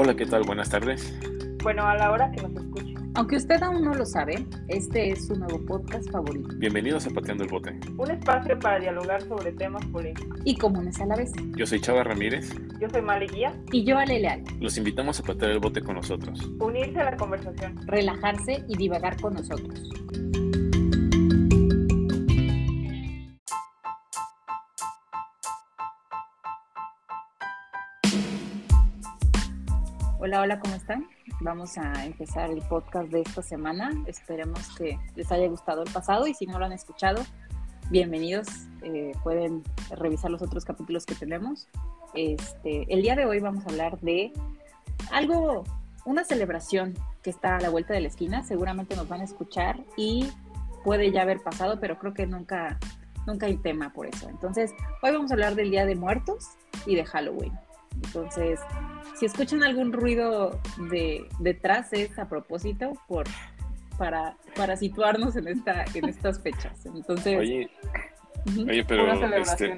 Hola, ¿qué tal? Buenas tardes. Bueno, a la hora que nos escuche. Aunque usted aún no lo sabe, este es su nuevo podcast favorito. Bienvenidos a Pateando el Bote. Un espacio para dialogar sobre temas polémicos. Y comunes a la vez. Yo soy Chava Ramírez. Yo soy Male Guía. Y yo Ale Leal. Los invitamos a patear el bote con nosotros. Unirse a la conversación. Relajarse y divagar con nosotros. Hola, hola, ¿cómo están? Vamos a empezar el podcast de esta semana. Esperemos que les haya gustado el pasado y si no lo han escuchado, bienvenidos. Eh, pueden revisar los otros capítulos que tenemos. Este, el día de hoy vamos a hablar de algo, una celebración que está a la vuelta de la esquina. Seguramente nos van a escuchar y puede ya haber pasado, pero creo que nunca, nunca hay tema por eso. Entonces, hoy vamos a hablar del Día de Muertos y de Halloween. Entonces, si escuchan algún ruido de detrás es a propósito por para, para situarnos en esta en estas fechas. Entonces, oye, oye pero este,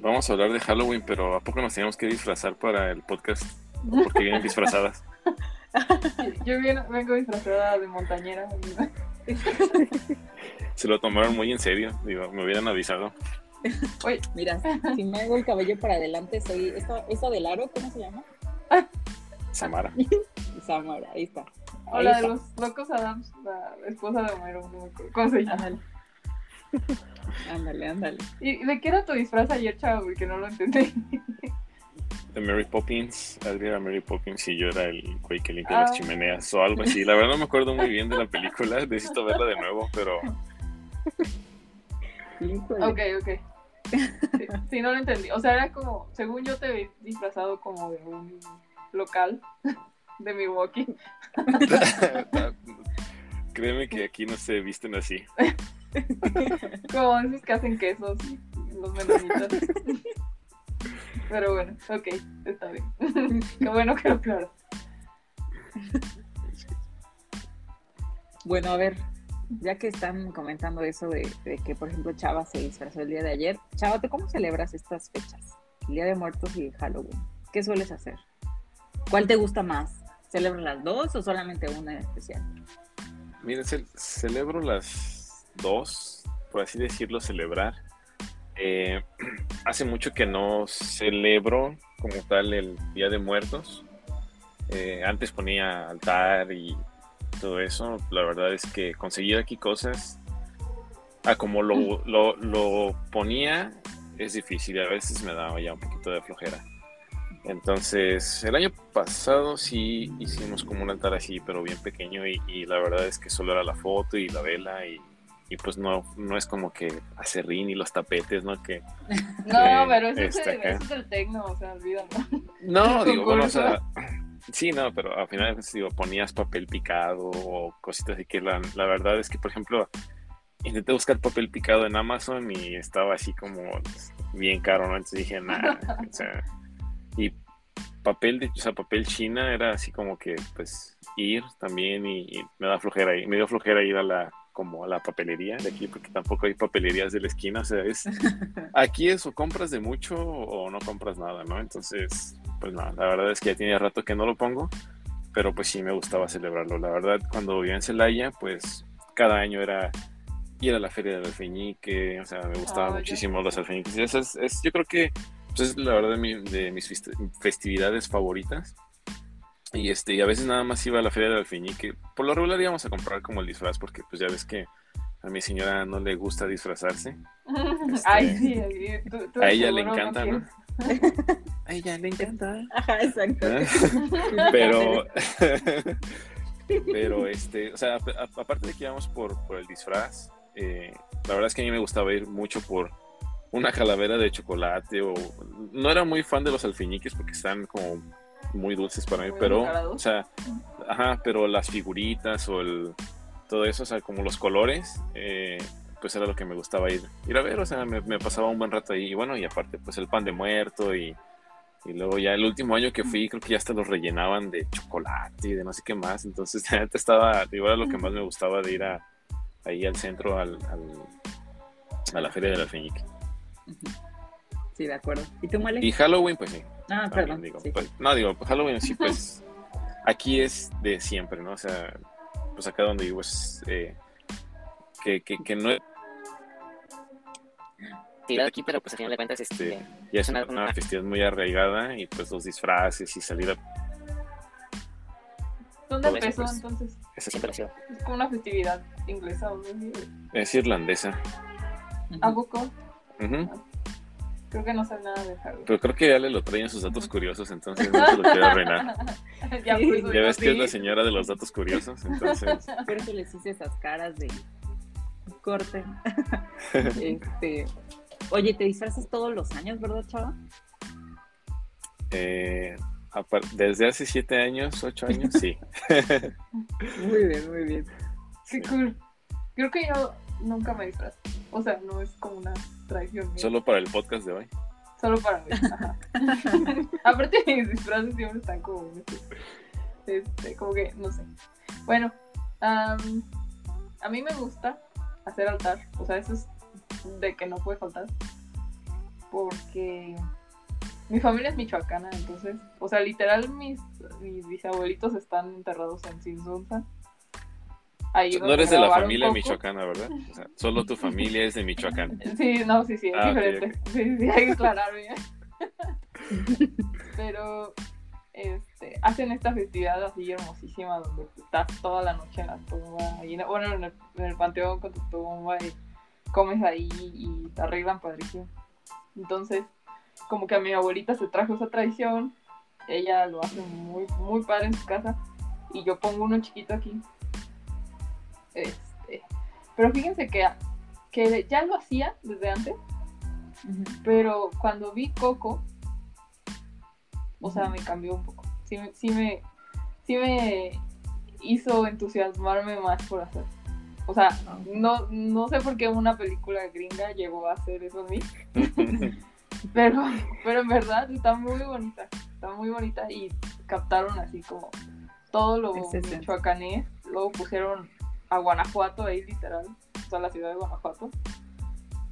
vamos a hablar de Halloween, pero ¿a poco nos teníamos que disfrazar para el podcast? Porque vienen disfrazadas. Yo vengo disfrazada de montañera. Se lo tomaron muy en serio, digo, me hubieran avisado. Oye, mira, si me hago el cabello para adelante, soy esa, esa del aro, ¿cómo se llama? Samara. Samara, ahí está. Hola, de los locos Adams, la esposa de Homero, ¿cómo se llama? Ándale, ándale. ¿Y de qué era tu disfraz ayer, chavo? Que no lo entendí. De Mary Poppins, era Mary Poppins y yo era el güey que limpia las ah. chimeneas o algo así. La verdad no me acuerdo muy bien de la película, necesito verla de nuevo, pero... Ok, ok. Sí, no lo entendí. O sea, era como, según yo te vi disfrazado como de un local de Milwaukee. Créeme que aquí no se visten así. como esos que hacen quesos, los menonitos. Pero bueno, ok, está bien. Qué bueno que lo claro. Bueno, a ver, ya que están comentando eso de, que, por ejemplo, Chava se disfrazó el día de ayer, Chava, ¿tú cómo celebras estas fechas? El Día de Muertos y Halloween. ¿Qué sueles hacer? ¿Cuál te gusta más? ¿Celebras las dos o solamente una en especial? Miren, celebro las dos, por así decirlo, celebrar. Eh, hace mucho que no celebro como tal el Día de Muertos. Eh, antes ponía altar y todo eso, la verdad es que conseguir aquí cosas a como lo, lo, ponía es difícil, a veces me daba ya un poquito de flojera. Entonces, el año pasado sí hicimos como un altar así, pero bien pequeño y, la verdad es que solo era la foto y la vela y, pues no, no es como que acerrín y los tapetes, ¿no? Que, no, pero eso, es, el, eso es el tecno, o sea, olvídalo. No, digo, bueno, o sea, Sí, no, pero al final digo, ponías papel picado o cositas así que la, la, verdad es que, por ejemplo, intenté buscar papel picado en Amazon y estaba así como bien caro, ¿no? Entonces dije, nada, o sea, y papel de, o sea, papel china era así como que, pues, ir también y, me da flojera, y me dio flojera ir a la, como a la papelería de aquí, porque tampoco hay papelerías de la esquina, o sea, es, aquí es o compras de mucho o no compras nada, ¿no? Entonces, pues nada, la verdad es que ya tenía rato que no lo pongo, pero pues sí me gustaba celebrarlo. La verdad, cuando vivía en Celaya, pues cada año era ir a la feria del alfeñique, o sea, me gustaban muchísimo los alfeñiques. Y es, es, yo creo que pues, es la verdad de, mis festividades favoritas. Y este, y a veces nada más iba a la feria del alfeñique. Por lo regular íbamos a comprar como el disfraz, porque pues ya ves que a mi señora no le gusta disfrazarse. Ay, este, sí, a ella le encanta, ¿no? A ella le encanta. Ajá, exacto. ¿Eh? Pero, pero este, o sea, aparte de que íbamos por, por el disfraz, eh, la verdad es que a mí me gustaba ir mucho por una calavera de chocolate o no era muy fan de los alfiñiques porque están como muy dulces para mí, pero, o sea, ajá, pero las figuritas o el todo eso, o sea, como los colores, eh, pues era lo que me gustaba ir, ir a ver, o sea, me, pasaba un buen rato ahí, y bueno, y aparte, pues el pan de muerto, y, y, luego ya el último año que fui, creo que ya hasta los rellenaban de chocolate y de no sé qué más, entonces estaba, digo, era lo que más me gustaba de ir a, ahí al centro, al, a la feria del alfeñique. Sí, de acuerdo. ¿Y tú, Male? Y Halloween, pues sí. Ah, perdón. Pues, no, digo, Halloween sí, pues aquí es de siempre, ¿no? O sea, pues acá donde vivo es eh, que, que, que no es aquí, pero pues al final de cuentas este, este, ya es una, una, festividad muy arraigada y pues los disfraces y salir a... ¿Dónde empezó pues, entonces? Eso siempre ha sido. Es como una festividad inglesa o Es irlandesa. ¿A poco? Creo que no sé nada de Harry. Pero creo que Ale lo trae en sus datos curiosos, entonces no se lo quiero arruinar. ya, pues, ya ves que es la señora de los datos curiosos, entonces. Espero que les hice esas caras de corte. este, Oye, ¿te disfrazas todos los años, verdad, Chava? Eh, desde hace siete años, ocho años, sí. muy bien, muy bien. Qué cool. Creo que yo nunca me disfrazo. O sea, no es como una tradición. Solo para el podcast de hoy. Solo para hoy. Aparte, mis disfraces siempre están como. Este, como que, no sé. Bueno, a mí me gusta hacer altar. O sea, eso es de que no puede faltar. Porque mi familia es michoacana, entonces, o sea, literal mis, mis bisabuelitos están enterrados en Sinsunza. Ahí no eres de la familia michoacana, ¿verdad? O sea, solo tu familia es de Michoacán. Sí, no, sí, sí, es ah, diferente. Sí, sí, hay que aclarar bien. Pero este, hacen esta festividad así hermosísima donde estás toda la noche en la tumba, bueno, en el, en el panteón con tu tumba y comes ahí y te arreglan padrísimo. Entonces, como que a mi abuelita se trajo esa tradición, ella lo hace muy, muy padre en su casa, y yo pongo uno chiquito aquí. Este, pero fíjense que, que ya lo hacía desde antes, pero cuando vi Coco, o sea, me cambió un poco. Sí, sí, me, sí me hizo entusiasmarme más por hacer. O sea, no, no sé por qué una película gringa llegó a hacer eso a mí. pero, pero en verdad está muy bonita. Está muy bonita y captaron así como todo lo michoacanés. Luego pusieron a Guanajuato ahí literal. O sea, la ciudad de Guanajuato.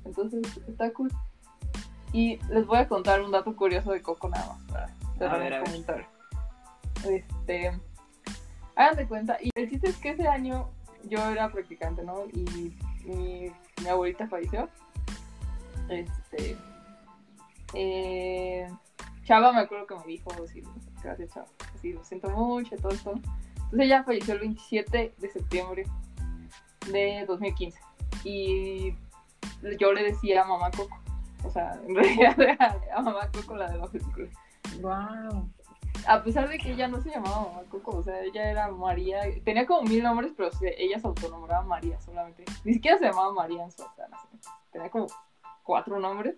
Entonces está cool. Y les voy a contar un dato curioso de Coco nada más para a comentar. Este, hagan de cuenta. Y el chiste es que ese año yo era practicante, ¿no? Y mi, abuelita falleció. Este. Eh, Chava me acuerdo que me dijo, sí, gracias Chava, sí, lo siento mucho, todo esto. Entonces ella falleció el 27 de septiembre de 2015. Y yo le decía a mamá Coco. O sea, en realidad era a mamá Coco la de la película. Wow a pesar de que ella no se llamaba Mamá Coco, o sea, ella era María, tenía como mil nombres, pero ella se autonombraba María solamente. Ni siquiera se llamaba María en su acta, tenía como cuatro nombres,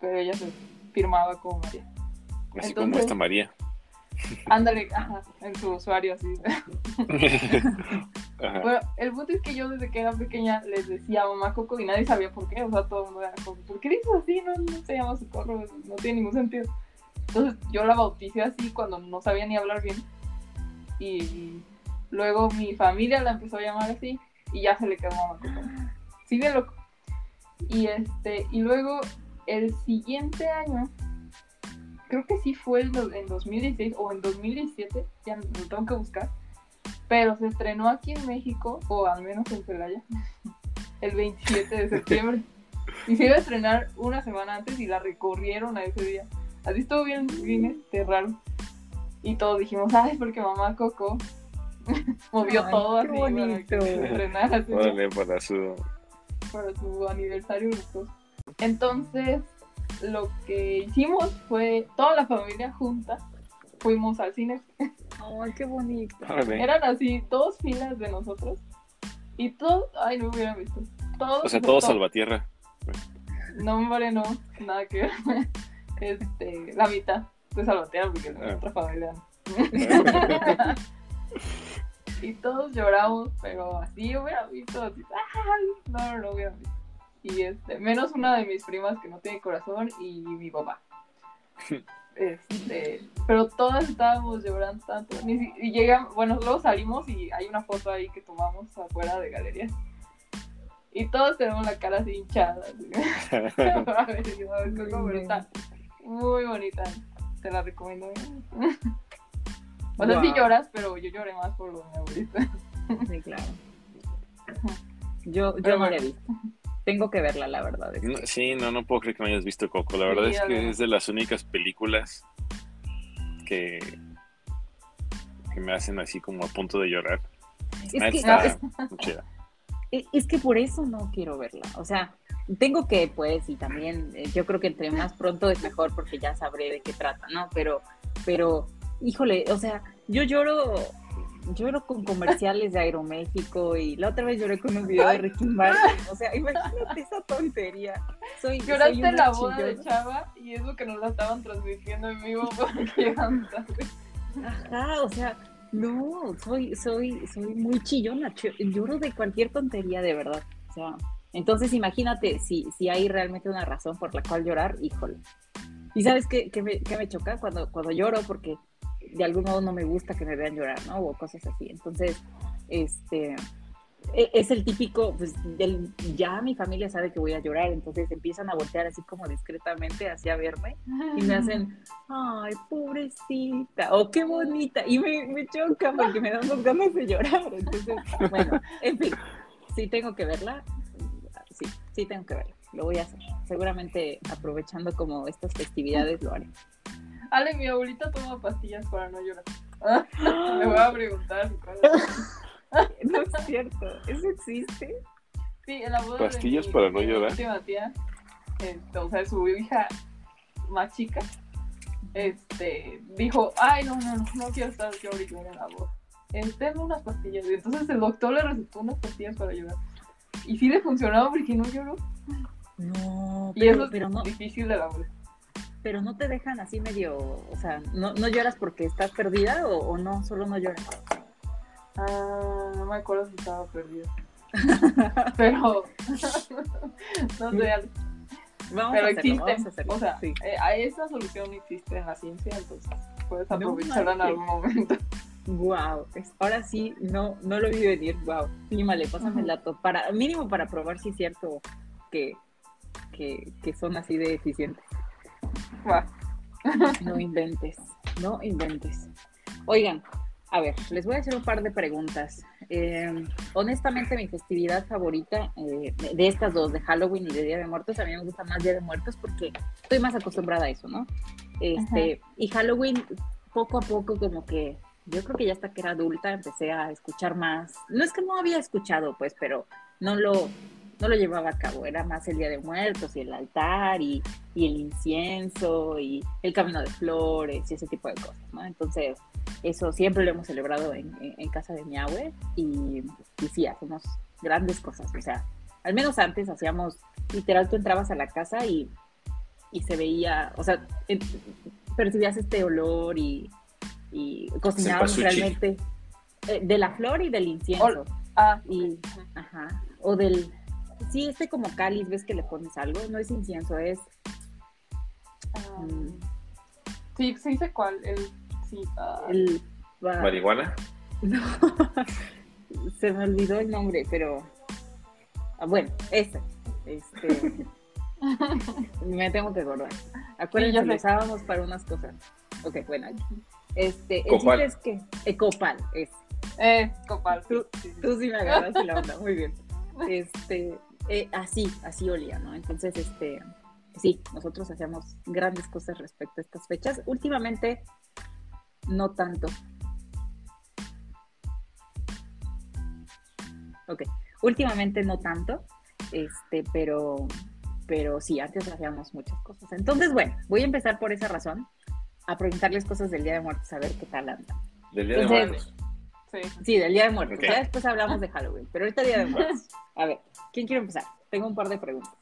pero ella se firmaba como María. Así como esta María. Ándale, ajá, en su usuario así. Bueno, el punto es que yo desde que era pequeña les decía mamá Coco y nadie sabía por qué, o sea, todo el mundo era como, ¿por qué dices así? No, no se llama Socorro, no tiene ningún sentido. Entonces yo la bauticé así cuando no sabía ni hablar bien. Y luego mi familia la empezó a llamar así y ya se le quedó mamá Sigue loco. Y este, y luego el siguiente año, creo que sí fue en 2016 o en 2017, ya lo tengo que buscar, pero se estrenó aquí en México, o al menos en Celaya, el 27 de septiembre. Y se iba a estrenar una semana antes y la recorrieron a ese día. Así estuvo bien, bien este, raro. Y todos dijimos, ay, porque mamá Coco movió todo así bonito. para que para su... para su aniversario Entonces, lo que hicimos fue, toda la familia junta, fuimos al cine. Ay, qué bonito. Eran así, dos filas de nosotros. Y todos, ay, no me hubieran visto. Todos, o sea, todos salvatierra. No, hombre, no, nada que ver este, la mitad de Salvatierra porque es nuestra ah. familia. y todos lloramos, pero así hubiera visto, así, no, no, no hubiera visto. Y este, menos una de mis primas que no tiene corazón y mi papá. Este, pero todas estábamos llorando tanto. Y llegamos, bueno, luego salimos y hay una foto ahí que tomamos afuera de galería. Y todos tenemos la cara así hinchada. a ver, muy bonita. Te la recomiendo. O sea, sí Wow. lloras, pero yo lloré más por lo de mi abuelita. Sí, claro. Yo, yo Pero no la he visto. Tengo que verla, la verdad. es No, que- sí, no, no puedo creer que no hayas visto Coco. La verdad Sí, es que es de las únicas películas que, que me hacen así como a punto de llorar. Es que, está es, muy chida. es- es que por eso no quiero verla. O sea, tengo que, pues, y también eh, yo creo que entre más pronto es mejor porque ya sabré de qué trata, ¿no? Pero, pero, híjole, o sea, yo lloro, lloro con comerciales de Aeroméxico y la otra vez lloré con un video de Ricky Martin. O sea, imagínate esa tontería. Soy, Lloraste la boda de. Chava y eso que nos la estaban transmitiendo en vivo porque. Ajá, o sea, no, soy, soy, soy muy chillona, ch- lloro de cualquier tontería de verdad. O sea, entonces imagínate si, si hay realmente una razón por la cual llorar, híjole. Y sabes qué, qué me, qué me choca cuando, cuando lloro porque de algún modo no me gusta que me vean llorar, ¿no? O cosas así. Entonces, este e- es el típico, pues del, ya mi familia sabe que voy a llorar, entonces empiezan a voltear así como discretamente hacia verme y me hacen, ay, pobrecita, o qué bonita, y me, me choca porque me dan las ganas de llorar. Entonces, bueno, en fin, sí tengo que verla, sí, tengo que verla, lo voy a hacer. Seguramente aprovechando como estas festividades lo haré. Ale, mi abuelita toma pastillas para no llorar. Le voy a preguntar. cuál es. No es cierto, ¿eso existe? Sí, en la boda ¿Pastillas de mi, para no llorar? última tía, este, o sea, su hija más chica, este, dijo, ay, no, no, no, no quiero estar yo ahorita en la boda. Denme unas pastillas. Y entonces el doctor le recetó unas pastillas para llorar. Y sí le funcionaba porque no lloró. No, Y pero, eso es pero no, difícil de la pero no te dejan así medio, o sea, ¿no, no lloras porque estás perdida o, o no, solo no lloras? Ah, no me acuerdo si estaba perdida. Pero, no sé. Vamos pero a hacerlo, existe. vamos a hacerlo. O sea, sí. eh, esa solución existe en la ciencia, entonces puedes No aprovecharla en manches. algún momento. Wow, ahora sí, no, no lo vi venir, wow. Pásame el dato, para, mínimo para probar si es cierto que, que, que son así de eficientes. Va. No inventes, no inventes. Oigan, a ver, les voy a hacer un par de preguntas. Eh, honestamente, mi festividad favorita eh, de, de estas dos, de Halloween y de Día de Muertos, a mí me gusta más Día de Muertos porque estoy más acostumbrada a eso, ¿no? Este, y Halloween, poco a poco, como que yo creo que ya hasta que era adulta empecé a escuchar más. No es que no había escuchado, pues, pero no lo, no lo llevaba a cabo. Era más el Día de Muertos y el altar y, y el incienso y el camino de flores y ese tipo de cosas, ¿no? Entonces, eso siempre lo hemos celebrado en, casa de mi abue y, y sí, hacemos grandes cosas. O sea, al menos antes hacíamos, literal, tú entrabas a la casa y, y se veía, o sea, percibías este olor y, y cocinábamos Cempasúchil. realmente eh, de la flor y del incienso. Ah, Y, ajá, o del, sí, este como cáliz, ves que le pones algo, no es incienso, es, mm, sí, sí sé cuál. El, sí, el, va- ¿Marihuana? no, se me olvidó el nombre, pero, ah, bueno, ese, este, me tengo que acordar. Acuérdense, lo sé. usábamos para unas cosas. Ok, bueno, este, el Copal. chiste es que, eh, copal, es, eh, copal. Tú- sí, sí. Tú sí me agarraste la onda, muy bien. Este, eh, así, así olía, ¿no? Entonces, este, sí, nosotros hacíamos grandes cosas respecto a estas fechas. Últimamente, no tanto. Ok, últimamente no tanto, este, pero, pero sí, antes hacíamos muchas cosas. Entonces, bueno, voy a empezar por esa razón, a preguntarles cosas del Día de Muertos, a ver qué tal andan. Del Día de Entonces, Muertos. Sí. Sí, del Día de Muertos. Ok. Ya después hablamos de Halloween, pero ahorita Día de Muertos. A ver, ¿quién quiere empezar? Tengo un par de preguntas.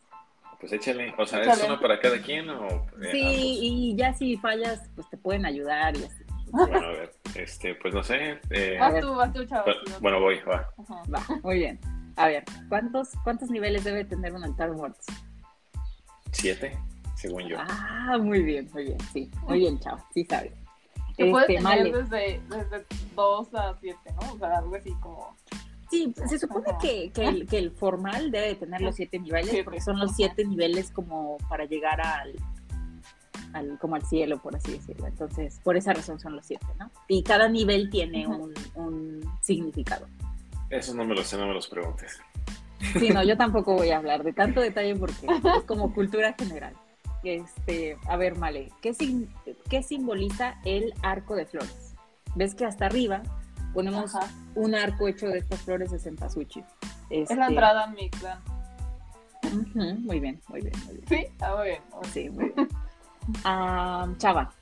Pues échale. O sea, ¿es uno para cada quien o...? eh, Sí, ambos? y ya si fallas, pues te pueden ayudar y así. Bueno, a ver, este, pues no sé. eh, Vas tú, vas tú, bueno, bueno, voy, va. Ajá. Va, muy bien. A ver, ¿cuántos, cuántos niveles debe tener un altar de muertos? Siete, según yo. Ah, muy bien, muy bien, sí. Muy bien, chao, sí sabes. Se puede Este, tener Male. desde, desde 2 a 7, ¿no? O sea, algo así como. Sí, se supone que, que el, que el formal debe tener los siete niveles, porque son los siete niveles como para llegar al, al, como al cielo, por así decirlo. Entonces, por esa razón son los siete, ¿no? Y cada nivel tiene un, un significado. Eso no me lo sé, no me los preguntes. Sí, no, yo tampoco voy a hablar de tanto detalle porque es como cultura general. Este, a ver, Male, ¿qué, sim- qué simboliza el arco de flores? Ves que hasta arriba ponemos Ajá. un arco hecho de estas flores de cempasúchil. Es la Este, entrada a mi clan. muy bien, muy bien, muy bien. Sí, ah, muy bien. muy bien. Sí, muy bien. Ah, Chava,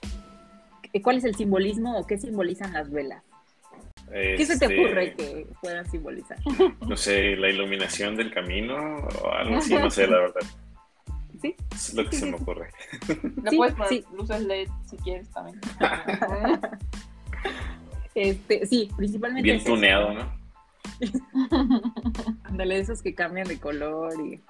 ¿cuál es el simbolismo o qué simbolizan las velas? ¿Qué se te Este, ocurre que puedan simbolizar? No sé, la iluminación del camino o algo así, no sé, la verdad. ¿Sí? Es lo que Sí, se sí, me ocurre. Le Sí, puedes poner sí. luces LED si quieres también. Este, sí, principalmente. Bien es eso. tuneado, ¿no? Ándale, esos que cambian de color y.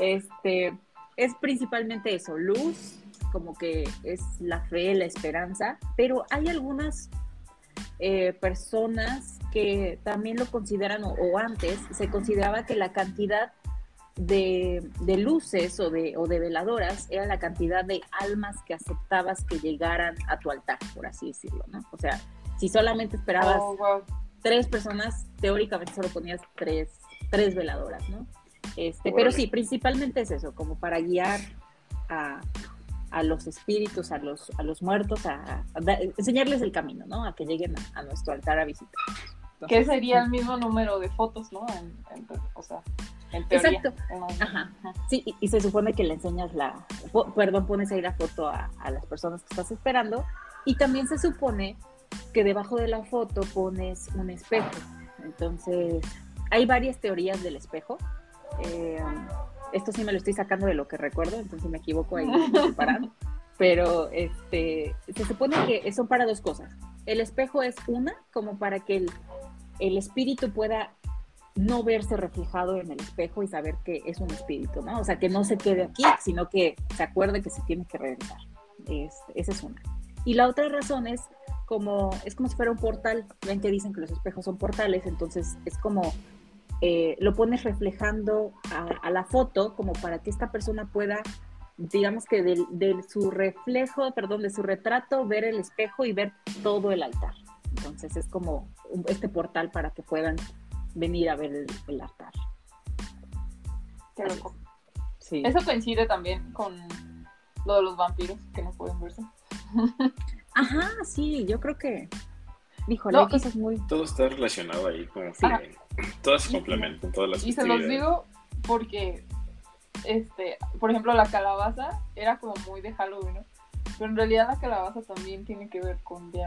este. Es principalmente eso, luz, como que es la fe, la esperanza, pero hay algunas eh, personas que también lo consideran, o, o antes se consideraba que la cantidad de, de luces o de, o de veladoras era la cantidad de almas que aceptabas que llegaran a tu altar, por así decirlo, ¿no? O sea, si solamente esperabas Oh, wow. tres personas, teóricamente solo ponías tres, tres veladoras, ¿no? Este, pero sí, principalmente es eso, como para guiar a, a los espíritus, a los, a los muertos, a, a da- enseñarles el camino, ¿no? A que lleguen a, a nuestro altar a visitar. Que sería el mismo número de fotos, ¿no? En- en- o sea, en teoría. Exacto. Ajá. Sí, y, y se supone que le enseñas la, po- perdón, pones ahí la foto a, a las personas que estás esperando y también se supone que debajo de la foto pones un espejo. Entonces, hay varias teorías del espejo. Eh, esto sí me lo estoy sacando de lo que recuerdo, entonces si me equivoco ahí me. Pero este, se supone que son para dos cosas. El espejo es una, como para que el, el espíritu pueda no verse reflejado en el espejo y saber que es un espíritu, ¿no? O sea, que no se quede aquí, sino que se acuerde que se tiene que regresar. Es- esa es una. Y la otra razón es como, es como si fuera un portal. Ven que dicen que los espejos son portales, entonces es como eh, lo pones reflejando a, la foto como para que esta persona pueda, digamos que de, de su reflejo, perdón, de su retrato, ver el espejo y ver todo el altar. Entonces es como este portal para que puedan venir a ver el, el altar. Qué loco. Sí. Eso coincide también con lo de los vampiros que no pueden verse. Ajá, sí, yo creo que. Híjole, No, cosas muy. Todo está relacionado ahí, como que todas se complementan, todas las Y se los digo porque, este, por ejemplo, la calabaza era como muy de Halloween, ¿no? Pero en realidad la calabaza también tiene que ver con Día.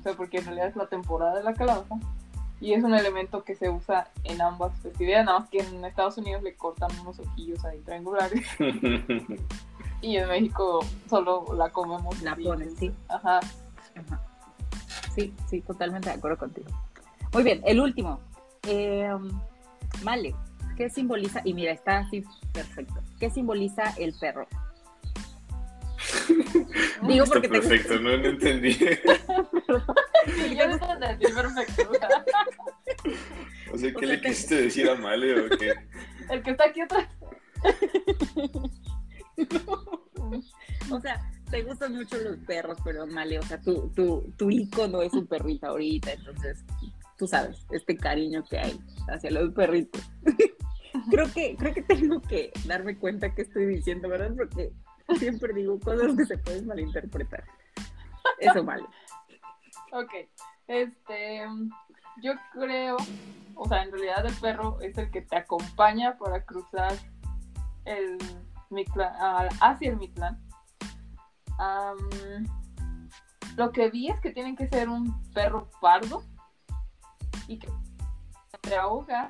O sea, porque en realidad es la temporada de la calabaza. Y es un elemento que se usa en ambas festividades, nada más que en Estados Unidos le cortan unos ojillos ahí triangulares. Y en México solo la comemos. La ponen, sí. Ajá. Ajá. Sí, sí, totalmente de acuerdo contigo. Muy bien, el último. Eh, Male, ¿qué simboliza? Y mira, está así perfecto. ¿Qué simboliza el perro? Digo Está porque perfecto, no, no entendí. Sí, yo no entendí perfecto. O sea, O ¿qué sea, le te- quisiste decir a Male o qué? El que está aquí atrás. O sea, te gustan mucho los perros, pero Male, o sea, tu, tu, tu ícono es un perrito ahorita, entonces tú sabes, este cariño que hay hacia los perritos. creo que, creo que tengo que darme cuenta que estoy diciendo, ¿verdad? Porque siempre digo cosas que se pueden malinterpretar. Eso Male. Ok. Este. Yo creo. O sea, en realidad el perro es el que te acompaña para cruzar el Mictlán, hacia el Mictlán. Lo que vi es que tienen que ser un perro pardo y que te ahoga.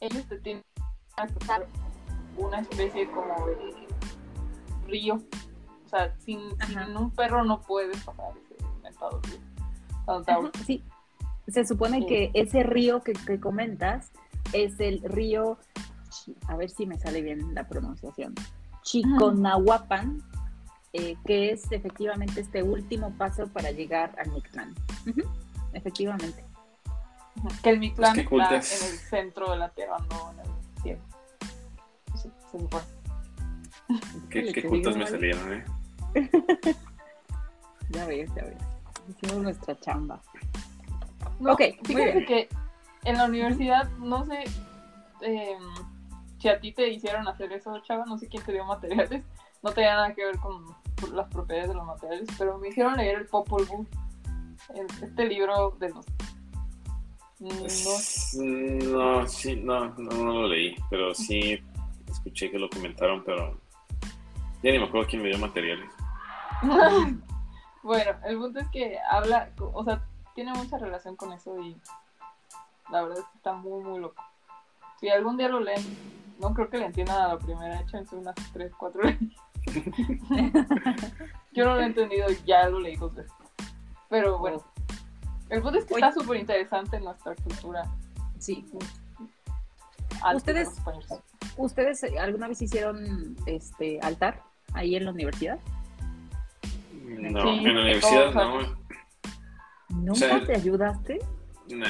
Ellos te tienen que cruzar una especie como de río. O sea, sin, sin un perro no puedes pasar Ajá, ahogas. Sí, se supone Sí. que ese río que, que comentas es el río, a ver si me sale bien la pronunciación, Chiconahuapan, eh, que es efectivamente este último paso para llegar al Mictlán. Efectivamente. Que el Mictlán Pues qué está cultas. en el centro de la Tierra, no en el cielo. Se. Qué, qué me salieron, ¿eh? Ya ves, ya ves. Hicimos nuestra chamba. No, Ok, muy fíjate bien. que en la universidad, no sé eh, si a ti te hicieron hacer eso, chava, no sé quién te dio materiales, no tenía nada que ver con las propiedades de los materiales, pero me hicieron leer el Popol Vuh, el- este libro de los... No, No, sí, no, no, no lo leí, pero sí escuché que lo comentaron, pero ya ni me acuerdo quién me dio materiales. bueno, el punto es que habla, o sea, tiene mucha relación con eso y la verdad es que está muy, muy loco. Si algún día lo leen, no creo que le entiendan a la primera, échense unas 3, 4 Yo no lo he entendido ya lo leí dos veces. Pero bueno, el punto es que Oye. está súper interesante en nuestra cultura. Sí. alta de Ustedes-. ¿Ustedes eh, alguna vez hicieron este altar ahí en la universidad? No, Sí, en la universidad no. ¿Nunca sea, te ayudaste? Nah,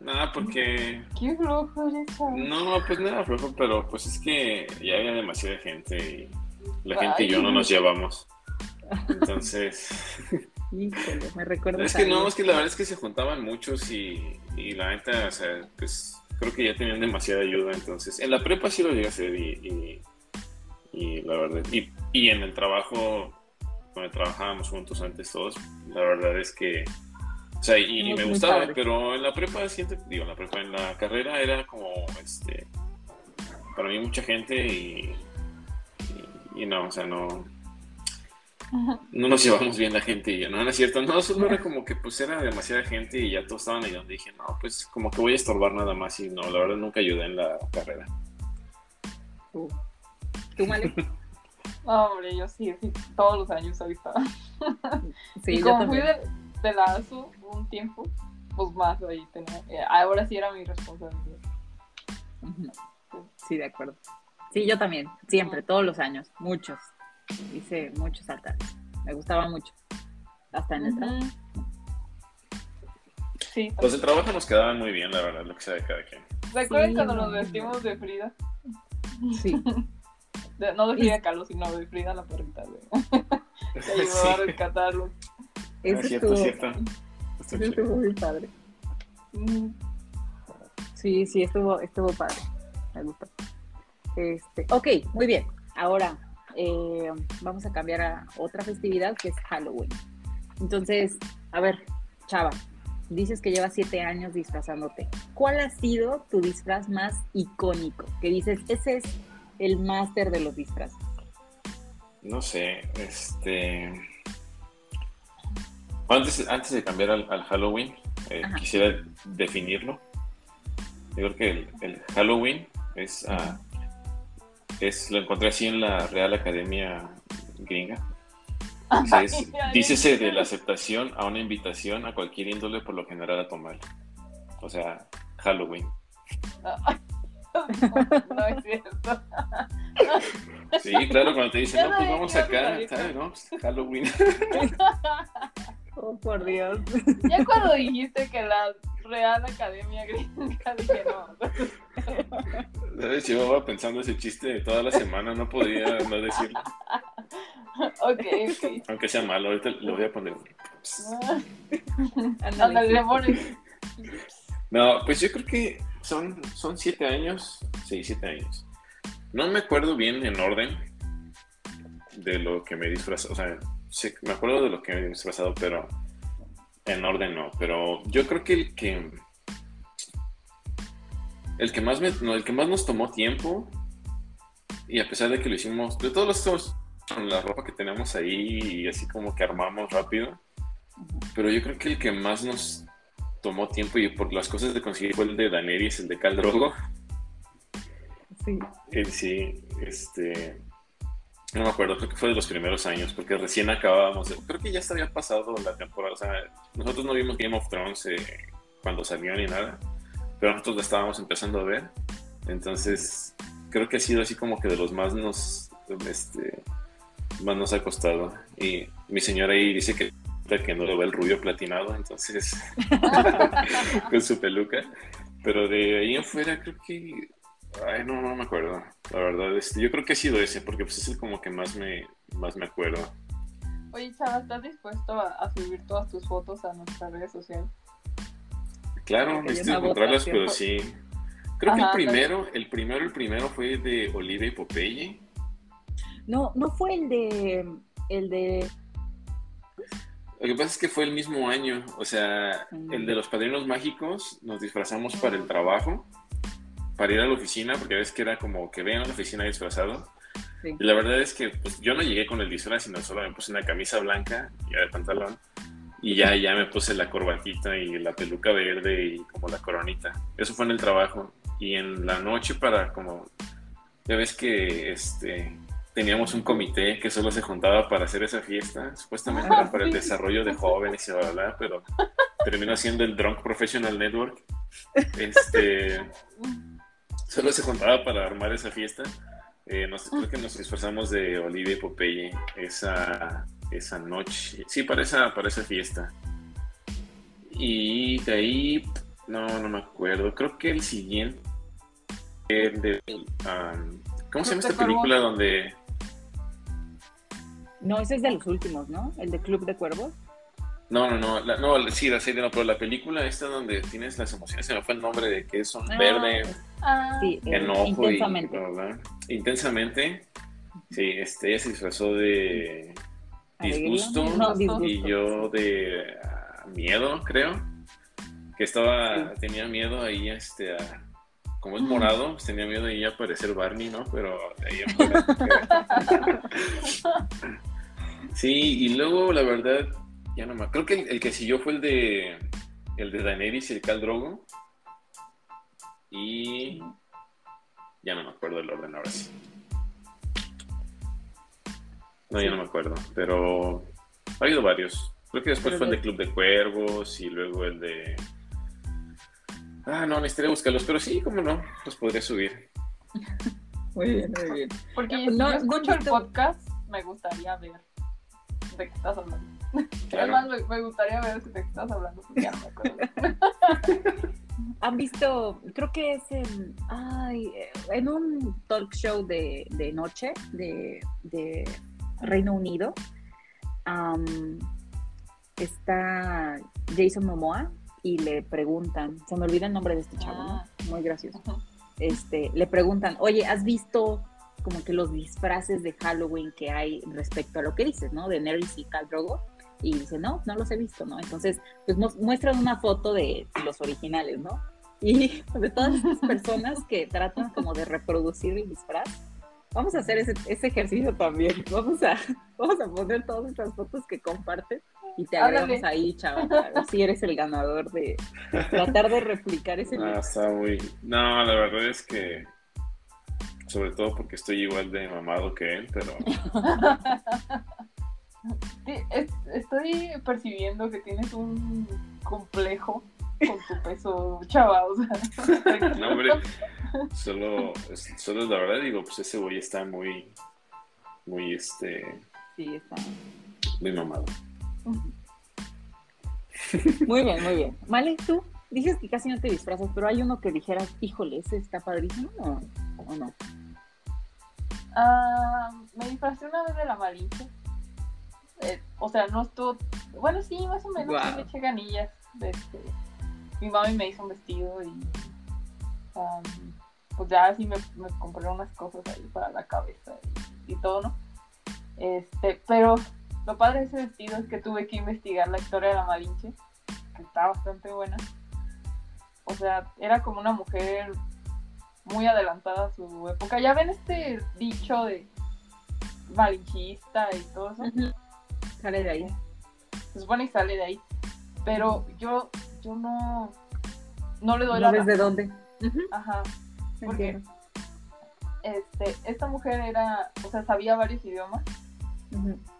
nada, porque. Qué flojo eres, chavo. No, pues nada, flojo, pero pues es que ya había demasiada gente y la gente y yo no nos llevamos. Entonces. Híjole, me recuerda. Es que no, es que la verdad es que se juntaban muchos y, y la neta, o sea, pues creo que ya tenían demasiada ayuda, entonces en la prepa sí lo llegué a hacer y, y, y la verdad, y, y en el trabajo, cuando trabajábamos juntos antes todos, la verdad es que, o sea, y, me gustaba, padre. pero en la prepa siento, digo, en la prepa, en la carrera era como, este, para mí mucha gente y, y, y no, o sea, no, no nos llevamos bien la gente y ya, no, no es cierto, no, solo era como que pues era demasiada gente y ya todos estaban ahí donde dije, no, pues como que voy a estorbar nada más y no, la verdad nunca ayudé en la carrera. ¿Tú, ¿Tú Male? No, hombre, yo sí, sí, todos los años ahí estaba. Sí, y yo como fui de, de la ASU un tiempo, pues más ahí tenía. eh, ahora sí era mi responsabilidad. Sí, de acuerdo. Sí, yo también, siempre, todos los años, muchos. Hice muchos altares. Me gustaba mucho. Hasta en el trabajo. Ujú. Sí, Los de trabajo nos quedaban muy bien, la verdad, lo que sea de cada quien. ¿recuerdan Sí, cuando no. nos vestimos de Frida? Sí. De- no de Frida Kahlo, sino de Frida la perrita. De, que ayudó a Sí. rescatarlos. Eso es cierto, estuvo, es cierto. Eso estuvo muy padre. Mm, Sí, sí, estuvo, estuvo padre. Me gustó. Este, ok, muy bien. Ahora eh, vamos a cambiar a otra festividad que es Halloween. Entonces, a ver, Chava, dices que llevas siete años disfrazándote. ¿Cuál ha sido tu disfraz más icónico? Que dices, ese es el máster de los disfraces. No sé, este... Antes, antes de cambiar al, al Halloween, eh, quisiera definirlo. Yo creo que el, el Halloween es, ah, es, lo encontré así en la Real Academia Gringa. Dice, es- Ay, dícese de la aceptación a una invitación a cualquier índole, por lo general a tomar. O sea, Halloween. No, no es cierto. Sí, claro, cuando te dicen, no, pues vamos acá. ¿sabes? No, pues, Halloween. Oh, por Dios. Ya cuando dijiste que la Real Academia Gringa, dije no. ¿Sabes? Llevaba pensando ese chiste toda la semana, no podía no decirlo. Ok, ok. Aunque sea malo, ahorita lo voy a poner. Ándale, le pones. No, pues yo creo que son, son siete años. Sí, siete años. No me acuerdo bien en orden de lo que me he disfrazado. O sea, sí, me acuerdo de lo que me he disfrazado, pero en orden no. Pero yo creo que el que. El que más me, no, el que más nos tomó tiempo. Y a pesar de que lo hicimos. De todos los con la ropa que tenemos ahí y así como que armamos rápido. Pero yo creo que el que más nos tomó tiempo y por las cosas de conseguir fue el de Daenerys, el de Khal Drogo. Sí. Él sí, este. No me acuerdo, creo que fue de los primeros años, porque recién acabábamos. de- creo que ya se había pasado la temporada. O sea, nosotros no vimos Game of Thrones eh, cuando salió ni nada, pero nosotros la estábamos empezando a ver. Entonces, creo que ha sido así como que de los más nos. Este, más nos ha costado. Y mi señora ahí dice que, que no lo ve el rubio platinado, entonces. con su peluca. Pero de ahí en fuera creo que Ay, no, no me acuerdo. La verdad, este, yo creo que ha sido ese, porque pues es el como que más me, más me acuerdo. Oye, Chava, ¿estás dispuesto a, a subir todas tus fotos a nuestras redes sociales? Claro, necesito encontrarlas, pero sí. Creo que el primero, el primero, el primero fue de Olivia y Popeye. No, no fue el de. El de. Lo que pasa es que fue el mismo año, o sea, el de los padrinos mágicos nos disfrazamos para el trabajo, para ir a la oficina, porque ves que era como que vean a la oficina disfrazado. Sí. Y la verdad es que pues, yo no llegué con el disfraz, sino solo me puse una camisa blanca y de pantalón. Y ya, ya me puse la corbatita y la peluca verde y como la coronita. Eso fue en el trabajo. Y en la noche para como... Ya ves que este, teníamos un comité que solo se juntaba para hacer esa fiesta. Supuestamente Ah, era para el desarrollo de jóvenes y bla, bla, bla, pero terminó siendo el Drunk Professional Network. Este, solo se juntaba para armar esa fiesta. Eh, nos- creo que nos disfrazamos de Olivia y Popeye esa, esa noche. Sí, para esa, para esa fiesta. Y de ahí, no, no me acuerdo. Creo que el siguiente. el de, um, ¿Cómo se llama esta película donde.? No, ese es de los últimos, ¿no? El de Club de Cuervos. No, no, no, la- no, sí, la serie no, pero la película esta donde tienes las emociones, se me fue el nombre de que es un Ah, verde, Ah, Sí, eh, enojo intensamente. y bla, intensamente. Sí, este, ella se disfrazó de disgusto No, disgusto. y yo de ah, miedo, creo. Que estaba, tenía miedo ahí, este, a- como es morado, pues tenía miedo ahí a aparecer Barney, ¿no? Pero de ahí Sí, y luego la verdad, ya no me creo que el, el que siguió fue el de el de Daenerys y el Khal Drogo. Y ya no me acuerdo el orden ahora sí. No, ya no me acuerdo, pero ha habido varios. Creo que después Pero fue el de- Club de Cuervos y luego el de Ah, no, necesitaría buscarlos, pero sí, cómo no, los podría subir. Muy bien, muy bien. Porque No, si no yo escucho el podcast, me gustaría ver de qué estás hablando. Claro. Además, me, me gustaría ver de qué estás hablando, porque ya no me acuerdo. Han visto, creo que es en, ay, en un talk show de, de noche de, de Reino Unido. está Jason Momoa y le preguntan, se me olvida el nombre de este chavo, ¿no? Ah. Muy gracioso. Este, le preguntan, oye, ¿has visto como que los disfraces de Halloween que hay respecto a lo que dices, ¿no? De Nerys y Khal Drogo. Y dice, no, no los he visto, ¿no? Entonces, pues mu- muestran una foto de los originales, ¿no? Y de todas estas personas que tratan como de reproducir el disfraz, vamos a hacer ese, ese ejercicio también. Vamos a, vamos a poner todas estas fotos que comparten y te agregamos Ándale. ahí, chaval, si eres el ganador de tratar de replicar ese No, está muy. No, la verdad es que. Sobre todo porque estoy igual de mamado que él, pero. Sí, es- estoy percibiendo que tienes un complejo con tu peso, chava. O sea, No, hombre. Solo, es- solo es la verdad, digo, pues ese güey está muy. Muy, este. Sí, está. Muy mamado. Muy bien, muy bien. Vale, tú dices que casi no te disfrazas, pero hay uno que dijeras, híjole, ese está padrísimo o, o no. Ah, me disfrazé una vez de la Malinche. Eh, o sea, no estuvo. Bueno, sí, más o menos. Guau. le eché ganillas. Este, mi mami me hizo un vestido y. pues ya así me, me compré unas cosas ahí para la cabeza y, y todo, ¿no? Este, pero lo padre de ese vestido es que tuve que investigar la historia de la Malinche, que está bastante buena. O sea, era como una mujer muy adelantada a su época. Ya ven este dicho de malinchista y todo eso. Sale de ahí. Se supone que sale de ahí. Pero yo, yo no, no le doy la ¿No ves de dónde? Ajá. Porque entiendo. este, esta mujer era, o sea, sabía varios idiomas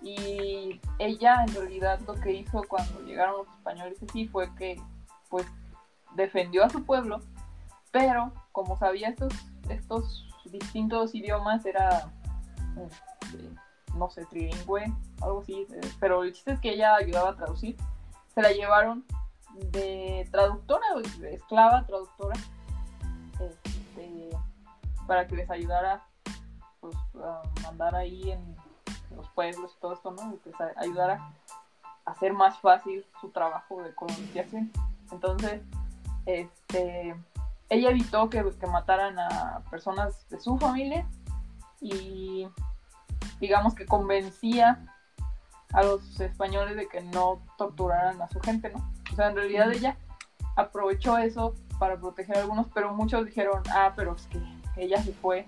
y ella en realidad lo que hizo cuando llegaron los españoles así fue que pues defendió a su pueblo, pero como sabía estos, estos distintos idiomas era, este, no sé, trilingüe, algo así, eh, pero el chiste es que ella ayudaba a traducir, se la llevaron de traductora, de esclava traductora, este, para que les ayudara pues, a mandar ahí en los pueblos y todo esto, ¿no? Pues a- ayudara a hacer más fácil su trabajo de colonización. Entonces, este, ella evitó que, que mataran a personas de su familia y digamos que convencía a los españoles de que no torturaran a su gente, ¿no? O sea, en realidad ella aprovechó eso para proteger a algunos, pero muchos dijeron, ah, pero es que ella se fue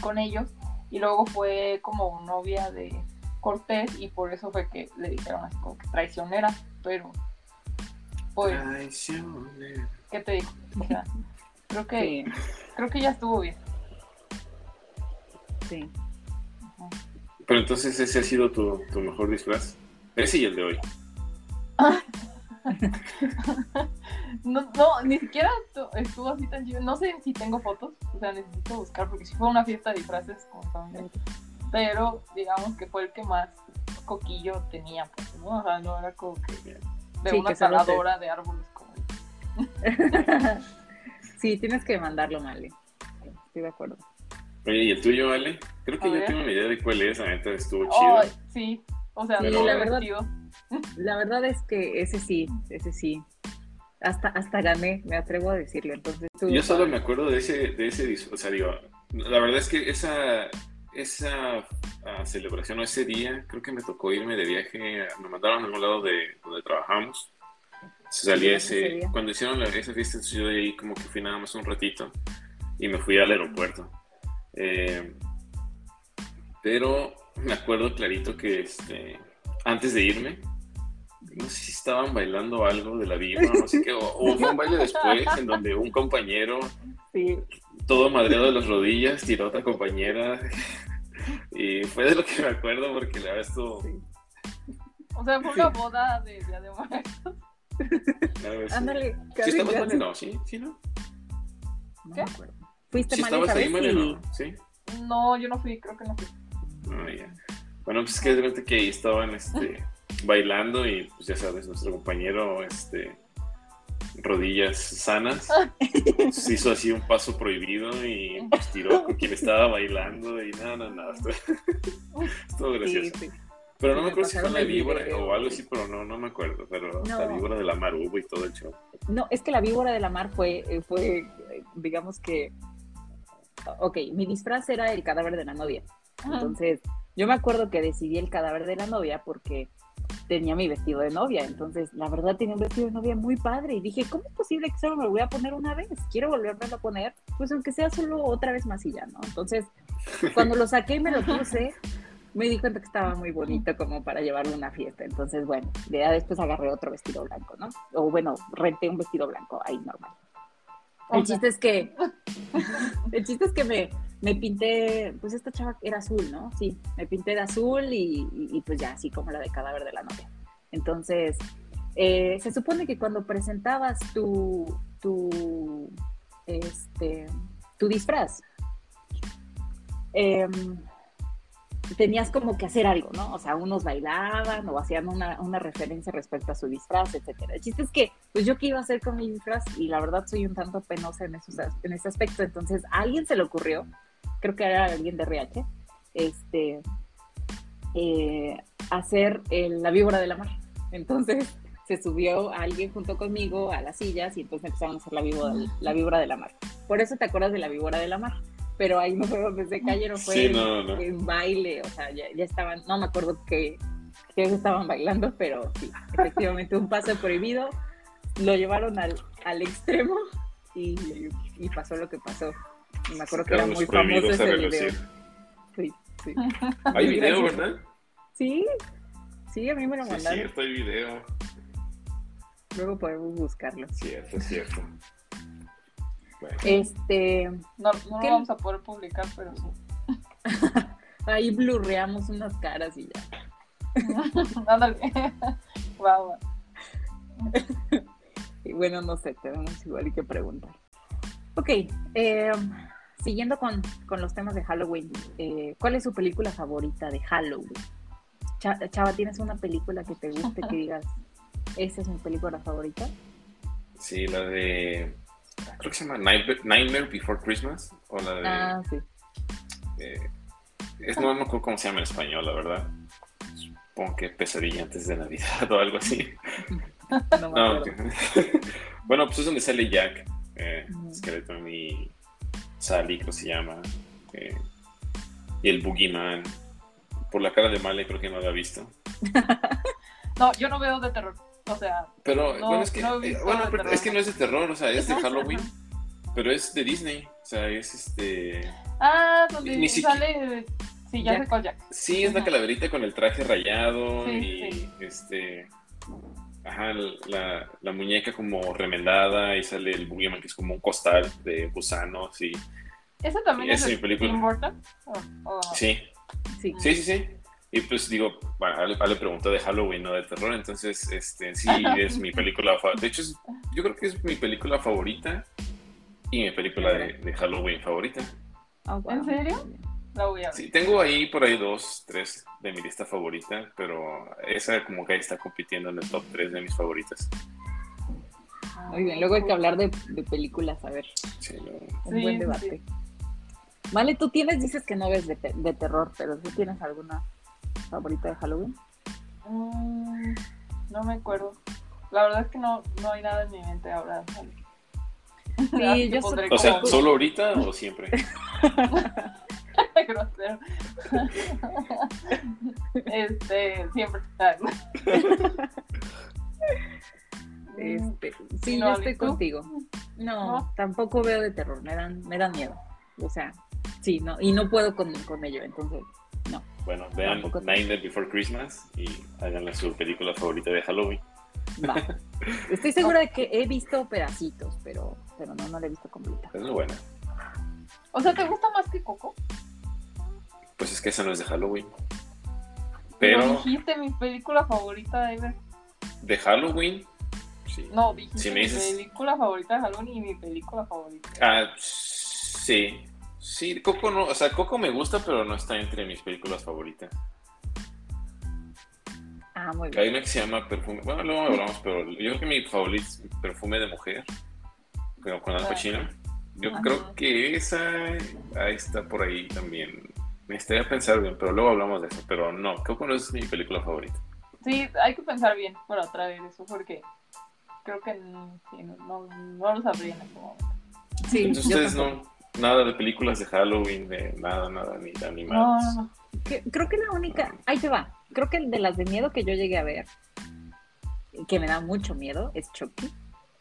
con ellos y luego fue como novia de Cortés y por eso fue que le dijeron así como que traicionera, pero pues, Traicionero. ¿qué te digo? O sea, creo que, Sí, creo que ya estuvo bien. sí. Ajá. Pero entonces ese ha sido tu, tu mejor disfraz. Ese y el de hoy. No, no, ni siquiera estu- estuvo así tan chido. No sé si tengo fotos, o sea, necesito buscar porque si fue una fiesta de disfraces con familia. Pero digamos que fue el que más coquillo tenía, pues, ¿no? O sea, no era como que de Sí, una que taladora de árboles como sí, tienes que mandarlo, Male. Estoy de acuerdo. Oye, ¿y el tuyo, Ale? Creo que A yo ver. tengo una idea de cuál es, la neta estuvo chido. Ay, sí, o sea, Sí, todo la verdad-. La verdad es que ese sí, ese sí. Hasta, hasta gané, me atrevo a decirlo. Entonces, estuvo Yo solo me acuerdo de ese, de ese disfraz, o sea, digo, la verdad es que esa, esa ah, celebración o ese día, creo que me tocó irme de viaje, me mandaron a algún lado de donde trabajamos. Se salía ese cuando hicieron la- esa fiesta, yo de ahí como que fui nada más un ratito y me fui al aeropuerto. Eh, pero me acuerdo clarito que este, antes de irme, no sé si estaban bailando algo de la vibra, no sé qué, o, o fue un baile después en donde un compañero, Sí, todo madreado de las rodillas, tiró a otra compañera. Y fue de lo que me acuerdo porque la verdad estuvo... sí. O sea, fue una boda de Día de Muertos. Sí. Ándale, ¿Sí casi estabas, ya- Mane? No, sí, sí, ¿no? No ¿Qué? me acuerdo. Fuiste ¿Sí mal estabas esa ahí, vez Mane? y- No, sí. No, yo no fui, creo que no fui. Ah. Bueno, pues es que de repente que ahí estaban este, bailando y pues ya sabes, nuestro compañero, este, rodillas sanas, pues, hizo así un paso prohibido y pues tiró con quien estaba bailando y nada, nada, nada. Estuvo Sí, gracioso. sí. Pero no me me acuerdo si fue la víbora video. o algo así, pero no, no me acuerdo. Pero la víbora de la mar hubo y todo el show. No, es que la víbora de la mar fue, eh, fue eh, digamos que, ok, mi disfraz era el cadáver de la novia. Ajá. Entonces, yo me acuerdo que decidí el cadáver de la novia porque tenía mi vestido de novia. Entonces, la verdad tenía un vestido de novia muy padre. Y dije, ¿cómo es posible que solo me lo voy a poner una vez? Quiero volverme a poner, pues aunque sea solo otra vez más y ya, ¿no? Entonces, cuando lo saqué y me lo puse, me di cuenta que estaba muy bonito como para llevarlo a una fiesta. Entonces, bueno, ya después agarré otro vestido blanco, ¿no? O bueno, renté un vestido blanco ahí normal. El chiste es que, el chiste es que me, me pinté, pues esta chava era azul, ¿no? Sí, me pinté de azul y, y- y pues ya, así como la de cadáver de la novia. Entonces, eh, se supone que cuando presentabas tu, tu, este, tu disfraz, em, tenías como que hacer algo, ¿no? O sea, unos bailaban o hacían una, referencia respecto a su disfraz, etcétera. El chiste es que, pues yo qué iba a hacer con mi disfraz y la verdad soy un tanto penosa en, esos, en ese aspecto. Entonces, a alguien se le ocurrió, creo que era alguien de RH, este, eh, hacer el- la víbora de la mar. Entonces, se subió alguien junto conmigo a las sillas y entonces empezaron a hacer la víbora, la víbora de la mar. Por eso te acuerdas de la víbora de la mar. Pero ahí no fue donde se cayeron, fue Sí, en- no, no. en baile, o sea, ya, ya estaban, no me acuerdo qué, qué estaban bailando, pero sí, efectivamente un paso prohibido, lo llevaron al, al extremo y, y pasó lo que pasó. Y me acuerdo que era muy famoso ese video. relucir. Sí, sí. Hay video. ¿verdad? Sí, sí, a mí me lo Sí, mandaron. cierto, hay video. Luego podemos buscarlo. Cierto, cierto. Bueno, Este, no, no lo vamos a poder publicar, pero sí. ahí blurreamos unas caras y ya. Ándale. Y bueno, no sé, tenemos igual que preguntar. Ok, eh, siguiendo con, con los temas de Halloween, eh, ¿cuál es su película favorita de Halloween? Cha- Chava, ¿tienes una película que te guste que digas, esa es mi película favorita? sí, la de creo que se llama Nightmare, Before Christmas, o la de... Ah, sí. eh, es, no me acuerdo cómo se llama en español, la verdad. Supongo que Pesadilla antes de Navidad o algo así. No me No, acuerdo. bueno, pues es donde sale Jack, eh. Skeleton y Sally, creo que se llama. eh, y el Boogeyman. Por la cara de Male creo que no la ha visto. No, yo no veo de terror. O sea, Pero No, bueno, es que, no eh, bueno, pero es que no es de terror, o sea, es de Halloween, pero es de Disney. O sea, es este. ah, donde Ni siquiera- sale. Sí, ya Jack. sé cuál Jack. Sí, es la calaverita con el traje rayado Sí, y sí. este. Ajá, la, la muñeca como remendada y sale el Boogeyman que es como un costal de gusanos y. ¿Esa también es de mi película. Tim Burton? ¿O- o no? Sí, Sí. sí, sí, sí. Y pues digo, bueno, Ale, Ale preguntó de Halloween, no de terror, entonces este, sí es mi película favorita. De hecho, es- yo creo que es mi película favorita y mi película de, de Halloween favorita. Ah, wow. ¿En serio? La voy a ver. Sí, tengo ahí por ahí dos, tres de mi lista favorita, pero esa como que ahí está compitiendo en el top 3 de mis favoritas. Muy bien, luego hay que hablar de, de películas, a ver, Sí, no. un Sí, buen sí, debate. Vale, tú tienes, dices que no ves de, de terror, pero ¿tú tienes alguna favorita de Halloween? Mm, no me acuerdo. La verdad es que no, no hay nada en mi mente ahora. Sí, yo O sea, como- ¿solo ahorita o siempre? grosero. este, siempre. Este, sí, No, yo ¿y estoy tú? contigo. No, ¿No? tampoco veo de terror, me dan, me dan miedo. O sea, sí, no, y no puedo con, con ello, entonces, Bueno, vean Tampoco. Nightmare Before Christmas y háganle su película favorita de Halloween. va. Estoy segura de que he visto pedacitos, pero, pero no, no la he visto completa. Es muy buena. O sea, ¿te gusta más que Coco? Pues es que esa no es de Halloween. Pero Pero dijiste mi película favorita ever. de Halloween, sí. No, dijiste Si me mi película favorita de Halloween y mi película favorita. Ah, sí. Sí, Coco no, o sea, Coco me gusta, pero no está entre mis películas favoritas. Ah, muy Hay bien. una que se llama Perfume, bueno, luego hablamos, pero yo creo que mi favorito es Perfume de Mujer, pero con Al. Pacino. Yo Ajá. creo que esa ahí está por ahí también. Me estaría pensar bien, pero luego hablamos de eso. Pero no, Coco no es mi película favorita. Sí, hay que pensar bien para traer eso porque creo que sí, no, no, no lo sabría en este momento. Sí, Entonces ustedes no, nada de películas de Halloween, de nada, nada, ni de No, animados. no, no. Que- creo que la única, ahí te va, creo que de las de miedo que yo llegué a ver, que me da mucho miedo, es Chucky.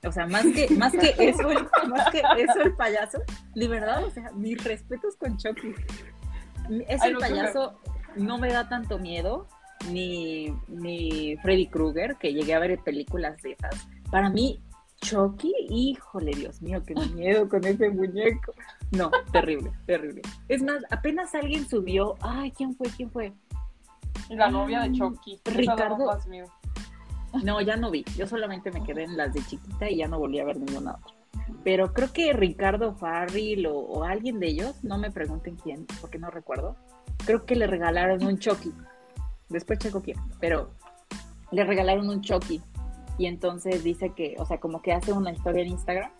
O sea, más que, más que eso, el, más que eso el payaso, de verdad, o sea, mis respetos con Chucky. No, qué payaso no me da tanto miedo, ni, ni Freddy Krueger, que llegué a ver películas de esas. Para mí, Chucky, híjole, Dios mío, qué miedo con ese muñeco. No, terrible, terrible. Es más, apenas alguien subió, ay, ¿quién fue? ¿Quién fue? La novia de Ay, Chucky. Ricardo. No, ya no vi. Yo solamente me quedé en las de chiquita y ya no volví a ver ninguna otra. Pero creo que Ricardo Farril o, o alguien de ellos, no me pregunten quién, porque no recuerdo. Creo que le regalaron un Chucky. Después checo quién, pero le regalaron un Chucky. Y entonces dice que, o sea, como que hace una historia en Instagram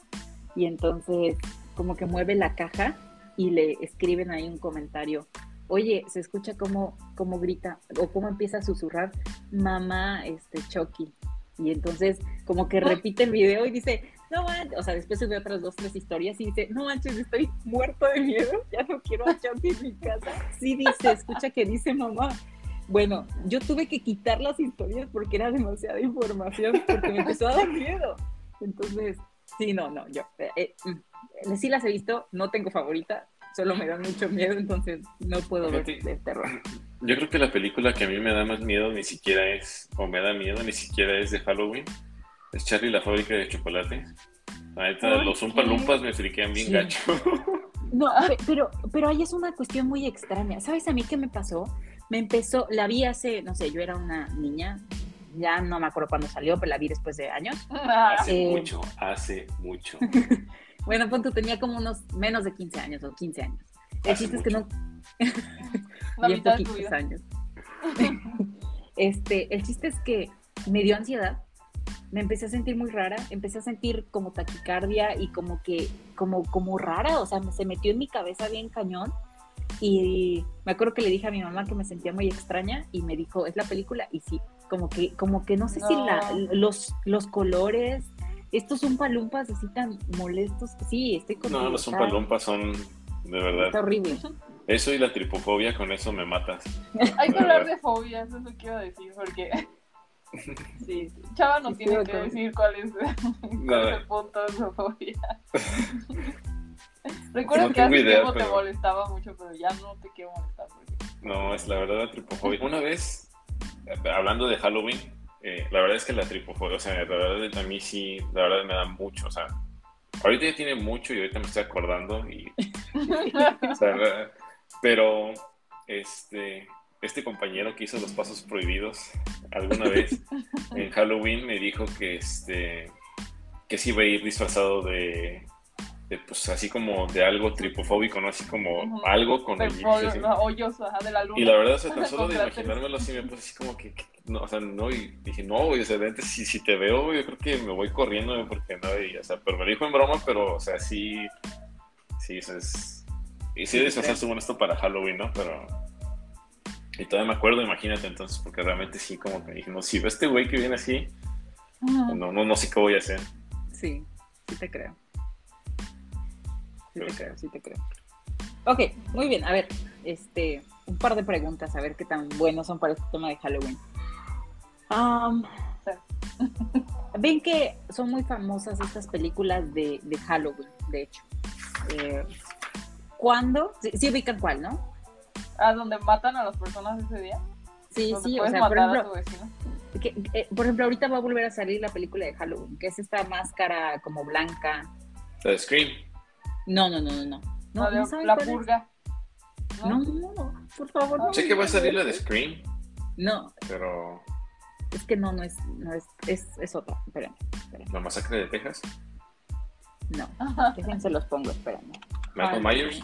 y entonces como que mueve la caja y le escriben ahí un comentario. Oye, se escucha como, como grita o cómo empieza a susurrar mamá, este, Chucky. Y entonces como que repite el video y dice, no manches, o sea, después sube otras dos, tres historias y dice, no manches, estoy muerto de miedo, ya no quiero a Chucky en mi casa. Sí dice, escucha que dice mamá. Bueno, yo tuve que quitar las historias porque era demasiada información, porque me empezó a dar miedo. Entonces, sí, no, no, yo, eh, eh, mm, sí las he visto, no tengo favorita, solo me dan mucho miedo, entonces no puedo ver de terror. Yo creo que la película que a mí me da más miedo ni siquiera es, o me da miedo, ni siquiera es de Halloween. Es Charlie la fábrica de chocolate. La neta, los ¿qué? Lumpas me friquean bien Sí. gacho. No, pe- pero, pero ahí es una cuestión muy extraña. ¿Sabes a mí qué me pasó? Me empezó, la vi hace, no sé, yo era una niña, ya no me acuerdo cuándo salió, pero la vi después de años. Hace Eh. mucho, hace mucho. Bueno, punto, tenía como unos menos de 15 años o 15 años. El Hace chiste es que no, tu poquitos vida. años. Este, el chiste es que me dio ansiedad me empecé a sentir muy rara, empecé a sentir como taquicardia y como que, como, como rara, o sea, se metió en mi cabeza bien cañón. Y me acuerdo que le dije a mi mamá que me sentía muy extraña y me dijo, ¿es la película? Y sí, como que, como que no sé si la, los, los colores, estos son palumpas así tan molestos. Sí, estoy con No, los son palumpas, son de verdad. Está horrible. Eso y la tripofobia, con eso me matas. Hay que hablar de fobias, eso quiero decir, porque Sí, Chava nos tiene que decir cuál es, cuál es el punto de su fobia. Recuerdo que hace idea, tiempo te molestaba mucho, pero ya no te quiero molestar. Porque... No, es la verdad la tripofobia. Una vez, hablando de Halloween, eh, la verdad es que la tripofobia, o sea, la verdad a mí sí, la verdad me da mucho, o sea, ahorita ya tiene mucho y ahorita me estoy acordando y, o sea, pero este este compañero que hizo los pasos prohibidos alguna vez en Halloween me dijo que este que sí iba a ir disfrazado de, pues así como de algo tripofóbico, ¿no? Así como algo con el hoyos de la luna. Y la verdad, o sea, tan solo de imaginármelo así me puse así como que, no, o sea, no, y dije, no, güey, o sea, si, si te veo, yo creo que me voy corriendo, porque no, y, o sea, pero me dijo en broma, pero, o sea, sí, sí, eso es, y sí disfrazarse bueno esto para Halloween, ¿no? Pero y todavía me acuerdo, imagínate entonces, porque realmente sí, como que dijimos, si ve este güey que viene así, no, no, no sé qué voy a hacer. Sí, sí te creo. Sí te creo, sí te creo. Ok, muy bien. A ver, este, un par de preguntas, a ver qué tan buenos son para este tema de Halloween. Ven que son muy famosas estas películas de, de Halloween, de hecho. Eh, ¿Cuándo? Sí, sí ubican cuál, ¿no? ¿A donde matan a las personas ese día? Sí, sí, o sea, por ejemplo, que, eh, por ejemplo, ahorita va a volver a salir la película de Halloween, que es esta máscara como blanca. ¿La Scream? No, no, no, no. no. la purga. ¿No? no, por favor. No sé que va a salir la de Scream. No. Pero. Es que no, no es, no es, es, es otra. Espérenme, ¿La masacre de Texas? No. Déjense los pongo, espérenme. ¿Michael Myers?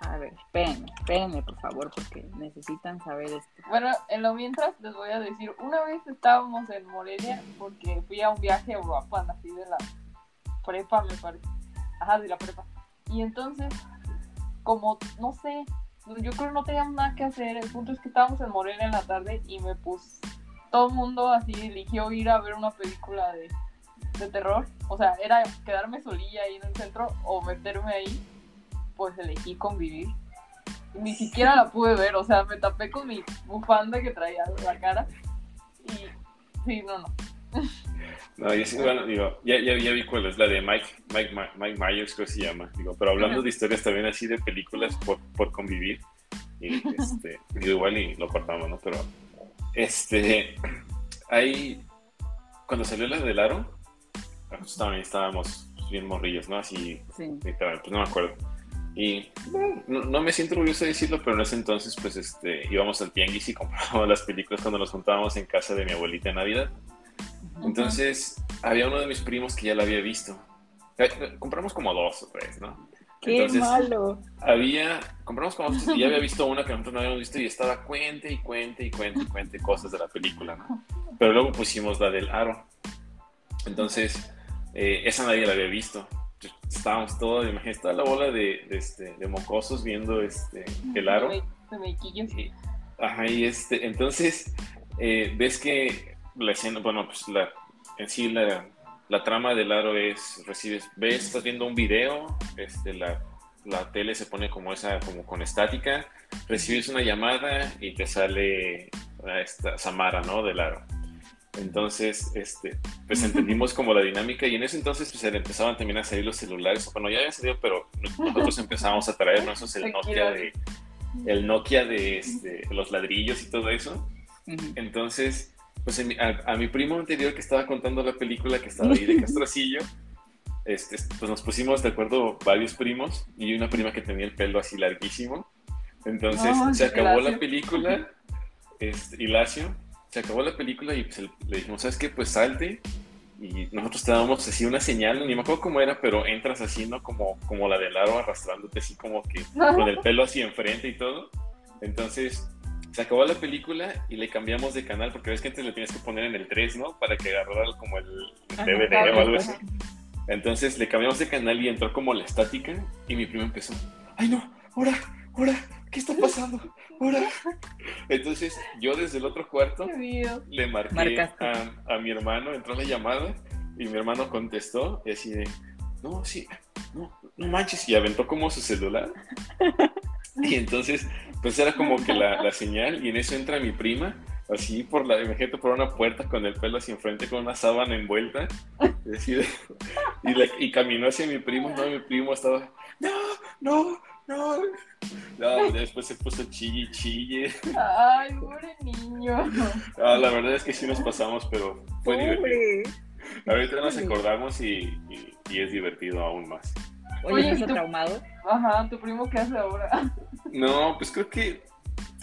A ver, espérenme, espérenme por favor, porque necesitan saber esto. Bueno, en lo mientras les voy a decir, una vez estábamos en Morelia porque fui a un viaje a Europa, así de la prepa, me parece. Ajá, de la prepa. Y entonces, como, no sé, yo creo que no teníamos nada que hacer. El punto es que estábamos en Morelia en la tarde y me puse, todo el mundo así eligió ir a ver una película de, de terror. O sea, era quedarme solilla ahí en el centro o meterme ahí pues elegí convivir. Ni siquiera la pude ver, o sea, me tapé con mi bufanda que traía la cara. Y sí, no, no. No, yo sí, bueno, digo, ya, ya, ya, vi cuál es, la de Mike, Mike, Mike Myers, creo que se llama. Digo, pero hablando de historias también así de películas por, por convivir, y este, igual y lo cortamos, ¿no? Pero, este, ahí, cuando salió la del aro, también estábamos bien morrillos, ¿no? Así, sí. pues no me acuerdo. Y no, me siento orgulloso de decirlo, pero en ese entonces, pues, este, íbamos al tianguis y comprábamos las películas cuando nos juntábamos en casa de mi abuelita en Navidad. Entonces, había uno de mis primos que ya la había visto. Eh, compramos como dos o tres, ¿no? ¡Qué malo! Había, compramos como dos y ya había visto una que nosotros no habíamos visto y estaba cuente y cuente y cuente y cuente cosas de la película, ¿no? Pero luego pusimos la del aro. Entonces, eh, esa nadie la había visto estábamos todos, imagínate, toda la bola de, este, de mocosos viendo este, el aro. De ajá, y este, entonces, eh, ves que la escena, bueno, pues la, en sí la, la trama del aro es, recibes, ves, estás viendo un video, este, la, la tele se pone como esa, como con estática, recibes una llamada y te sale esta Samara, ¿no? Del aro. Entonces, este, pues entendimos como la dinámica y en ese entonces pues empezaban también a salir los celulares. Bueno, ya había salido, pero nosotros empezamos a traer esos el Nokia de, el Nokia de este, los ladrillos y todo eso. Entonces, pues a, mi primo anterior que estaba contando la película que estaba ahí de Castrocillo, este, pues nos pusimos de acuerdo varios primos y una prima que tenía el pelo así larguísimo. Entonces se acabó la película, este, Hilacio, se acabó la película y pues, le dijimos, ¿sabes qué? Pues salte. Y nosotros te damos así una señal, ni me acuerdo cómo era, pero entras así, ¿no? Como, como la del aro arrastrándote así como que con el pelo así enfrente y todo. Entonces se acabó la película y le cambiamos de canal, porque ves que antes le tenías que poner en el 3, ¿no? Para que agarrara como el Ajá, DVD o algo así. Entonces le cambiamos de canal y entró como la estática y mi primo empezó, ay no, ahora, ahora, ¿qué está pasando? Ahora. Entonces yo desde el otro cuarto le marqué a, a mi hermano, entró la llamada y mi hermano contestó y así de, no, sí, no, manches, y aventó como su celular. Y entonces, pues era como que la, la señal y en eso entra mi prima, así por la, imagínate por una puerta con el pelo hacia enfrente con una sábana envuelta, y, así caminó hacia mi primo, no, mi primo estaba, no, no, no. No, después se puso chille y chille. Ay, pobre niño. La verdad es que sí nos pasamos, pero fue divertido. Ahorita nos acordamos y, y- y es divertido aún más. Oye, Oye, ¿estás traumado? Ajá, ¿tu primo qué hace ahora? No, pues creo que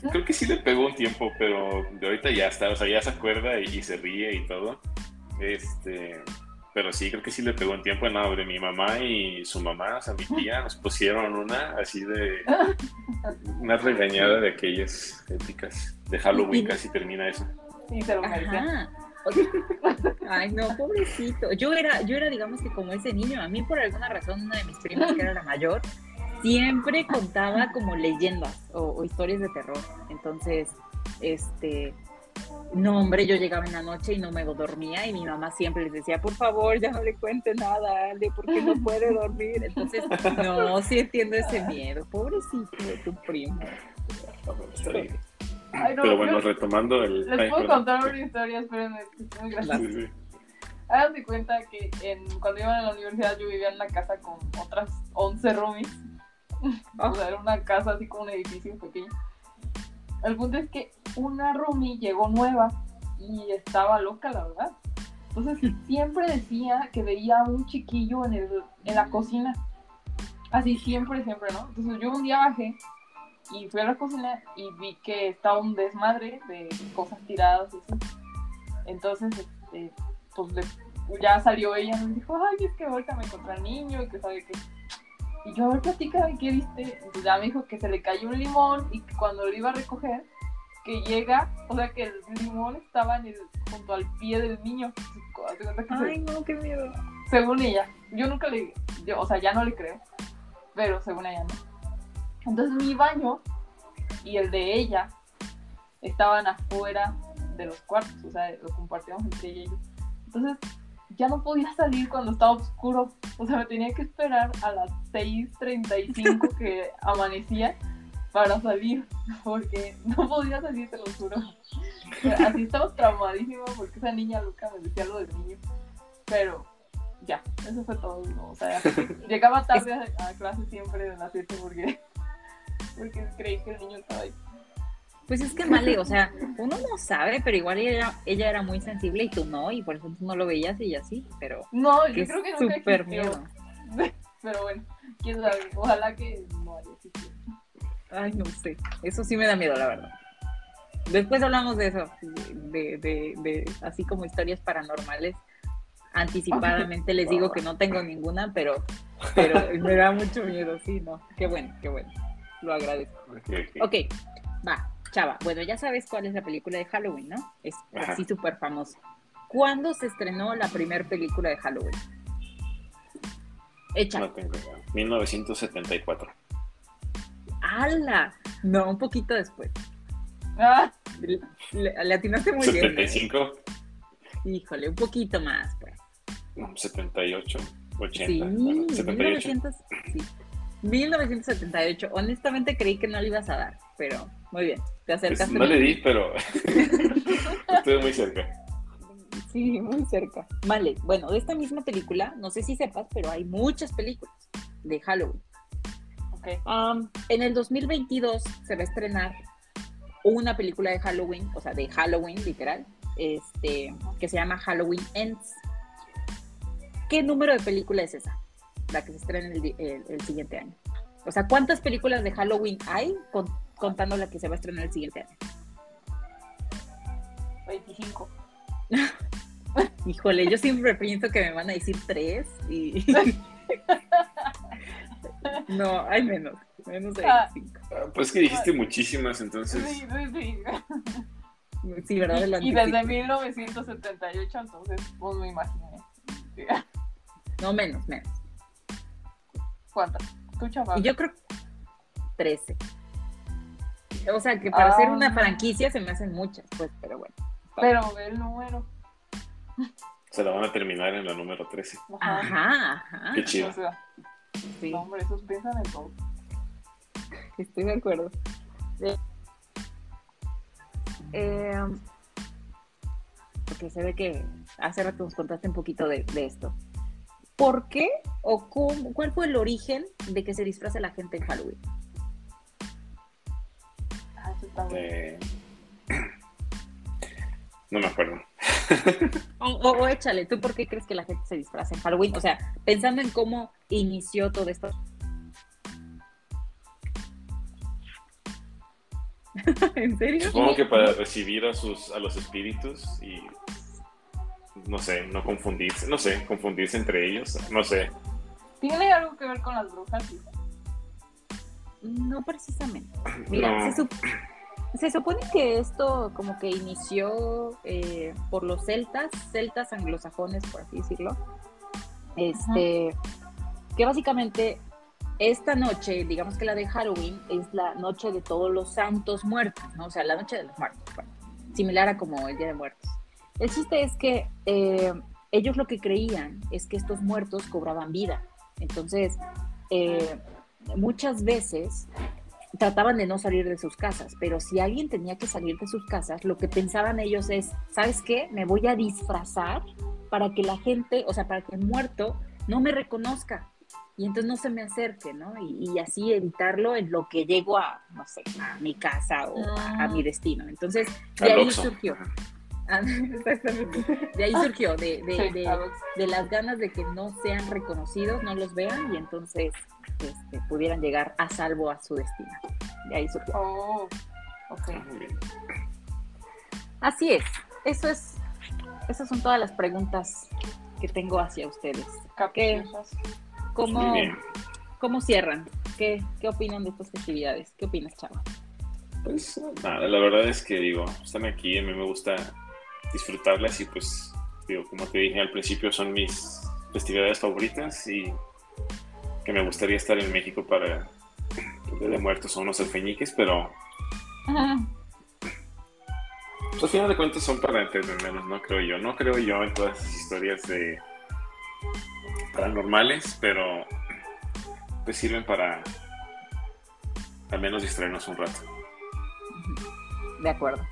creo que sí le pegó un tiempo, pero de ahorita ya está, o sea, ya se acuerda y, y se ríe y todo. Este, pero sí, creo que sí le pegó un tiempo. No, de mi mamá y su mamá, o sea, mi tía, nos pusieron una así de una regañada de aquellas épicas de Halloween, casi termina eso. Sí, se lo merecía. Ay, no, pobrecito. Yo era, yo era, digamos que como ese niño. A mí, por alguna razón, una de mis primas, que era la mayor, siempre contaba como leyendas o, o historias de terror. Entonces, este. No, hombre, yo llegaba en la noche y no me dormía y mi mamá siempre les decía, por favor, ya no le cuente nada a Ale porque no puede dormir. Entonces, no, sí entiendo ese miedo. Pobrecito de tu primo. Ay, no, Pero bueno, les- retomando el. Les puedo contar una historia, espérenme, es muy graciosa. Sí, sí. Hagan de cuenta que en, cuando iba a la universidad yo vivía en una casa con otras 11 roomies. O sea, era una casa así como un edificio pequeño. El punto es que una roomie llegó nueva y estaba loca, la verdad. Entonces siempre decía que veía a un chiquillo en, el, en la cocina. Así siempre, siempre, ¿no? Entonces yo un día bajé y fui a la cocina y vi que estaba un desmadre de cosas tiradas y así. Entonces, este, pues le- ya salió ella y me dijo, ay, es que ahorita me encontré al niño y que sabe que... Y yo, a ver, platícame, ¿qué viste? Entonces ya me dijo que se le cayó un limón y que cuando lo iba a recoger, que llega, o sea, que el limón estaba en el, junto al pie del niño. Ay, no, qué miedo. según ella, yo nunca le, yo, o sea, ya no le creo, pero según ella no. Entonces mi baño y el de ella estaban afuera de los cuartos, o sea, lo compartíamos entre ella y yo. Entonces ya no podía salir cuando estaba oscuro, o sea, me tenía que esperar a las 6.35 que amanecía para salir, porque no podía salir, te lo juro. Así estaba traumadísima porque esa niña loca me decía lo del niño, pero ya, eso fue todo. ¿no? O sea, llegaba tarde a, a clase siempre de las 7 porque, porque creí que el niño estaba ahí. Pues es que Male, o sea, uno no sabe, pero igual ella, ella era muy sensible y tú no, y por eso tú no lo veías y así, pero No, yo creo que nunca existió. miedo. Pero bueno, quién sabe, ojalá que no haya existido. Ay, no sé, eso sí me da miedo, la verdad. Después hablamos de eso, de, de, de así como historias paranormales. Anticipadamente les digo que no tengo ninguna, pero, pero me da mucho miedo, sí, no. Qué bueno, qué bueno. Lo agradezco. Ok, ok. Ok, va, Chava. Bueno, ya sabes cuál es la película de Halloween, ¿no? Es Ajá. así súper famosa. ¿Cuándo se estrenó la primera película de Halloween? Hecha. No tengo idea. 1974. ¡Hala! No, un poquito después. Ah, Le, le- le atinaste muy bien. ¿eh? 75, Híjole, un poquito más, pues. no, 78, 80. Sí, bueno, 78. 1900, sí. 1978. Honestamente creí que no le ibas a dar, pero muy bien. Te Pues, acercaste. no le di, pero estuve muy cerca. Sí, muy cerca. Vale, bueno, de esta misma película, no sé si sepas, pero hay muchas películas de Halloween. ok. Um, en el 2022 se va a estrenar una película de Halloween, o sea, de Halloween, literal, este, que se llama Halloween Ends. ¿Qué número de película es esa? La que se estrena el, el- el siguiente año. O sea, ¿cuántas películas de Halloween hay con- contando la que se va a estrenar el siguiente año? 25. Híjole, yo siempre pienso que me van a decir tres y... no, hay menos. Menos de Ah. 25. Ah, Pues que dijiste muchísimas, entonces. Sí, sí, sí. Sí, ¿verdad? Y, y desde anticipo. 1978, entonces, pues me imaginé. No, menos, menos. ¿Cuántas? ¿Tú, chaval? Y yo creo 13. O sea, que para Ah. hacer una franquicia se me hacen muchas, pues, pero bueno. Pero ve el número. Se la van a terminar en la número 13. Ajá. Ajá, ajá. Qué chido. O sea, Sí, no, hombre, esos piensan en todo. estoy de acuerdo. Eh, eh, porque se ve que hace rato nos contaste un poquito de, de esto. ¿Por qué o cómo, cuál fue el origen de que se disfrace la gente en Halloween? Ah, eso está. Eh, No me acuerdo. O, o- o échale, ¿tú por qué crees que la gente se disfraza en Halloween? O sea, pensando en cómo inició todo esto. ¿En serio? Supongo que para recibir a sus a los espíritus y no sé, no confundirse, no sé, confundirse entre ellos, no sé. ¿Tiene algo que ver con las brujas? Sí. No precisamente. Mira, No. se, sup- se supone que esto como que inició eh, por los celtas, celtas anglosajones, por así decirlo. Este, que básicamente esta noche, digamos que la de Halloween, es la noche de todos los santos muertos, ¿no? O sea, la noche de los muertos, bueno, similar a como el Día de Muertos. El chiste es que eh, ellos lo que creían es que estos muertos cobraban vida. Entonces, eh, muchas veces trataban de no salir de sus casas, pero si alguien tenía que salir de sus casas, lo que pensaban ellos es, ¿sabes qué? Me voy a disfrazar para que la gente, o sea, para que el muerto no me reconozca y entonces no se me acerque, ¿no? Y, y así evitarlo en lo que llego a, no sé, a mi casa o a, a mi destino. Entonces, de ahí surgió. Ah, Exactamente. De ahí surgió, de, de- Sí, de- de las ganas de que no sean reconocidos, no los vean y entonces este, pudieran llegar a salvo a su destino. De ahí surgió. Oh, ok. Muy bien. Así es. Eso es. Esas son todas las preguntas que tengo hacia ustedes. Caprichosas. ¿Cómo, cómo cierran? ¿Qué, ¿Qué opinan de estas festividades? ¿Qué opinas, Chava? Pues nada, la verdad es que digo, están aquí, a mí me gusta disfrutarlas y pues digo, como te dije al principio, son mis festividades favoritas y que me gustaría estar en México para el Día de Muertos o unos alfeñiques, pero pues, al final de cuentas son para entretenernos, no creo yo. No creo yo en todas esas historias de paranormales, pero pues sirven para al menos distraernos un rato. De acuerdo.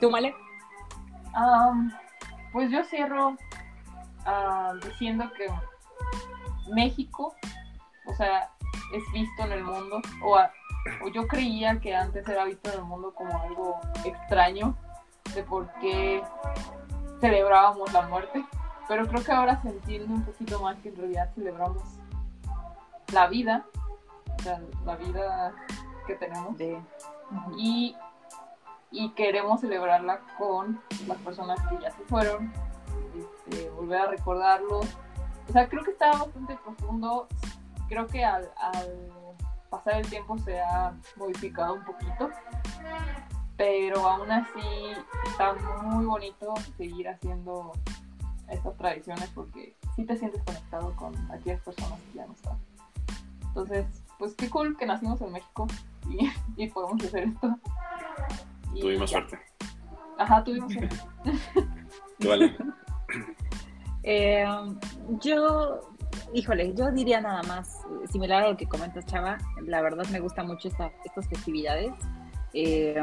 ¿Tú, Male? Am, pues yo cierro ah, diciendo que México, o sea, es visto en el mundo, o, a- o yo creía que antes era visto en el mundo como algo extraño de por qué celebrábamos la muerte, pero creo que ahora se entiende un poquito más que en realidad celebramos la vida, o sea, la vida que tenemos. De... y, y queremos celebrarla con las personas que ya se fueron, este, volver a recordarlos. O sea, creo que está bastante profundo. Creo que al, al pasar el tiempo se ha modificado un poquito, pero aún así está muy bonito seguir haciendo estas tradiciones porque sí te sientes conectado con aquellas personas que ya no están. Entonces, pues qué cool que nacimos en México y, y podemos hacer esto. Y Tuvimos ya. suerte. Ajá, tuvimos suerte. Vale. Eh, yo, híjole, yo diría nada más, eh, similar a lo que comentas, Chava, la verdad me gusta mucho esta, estas festividades. Eh,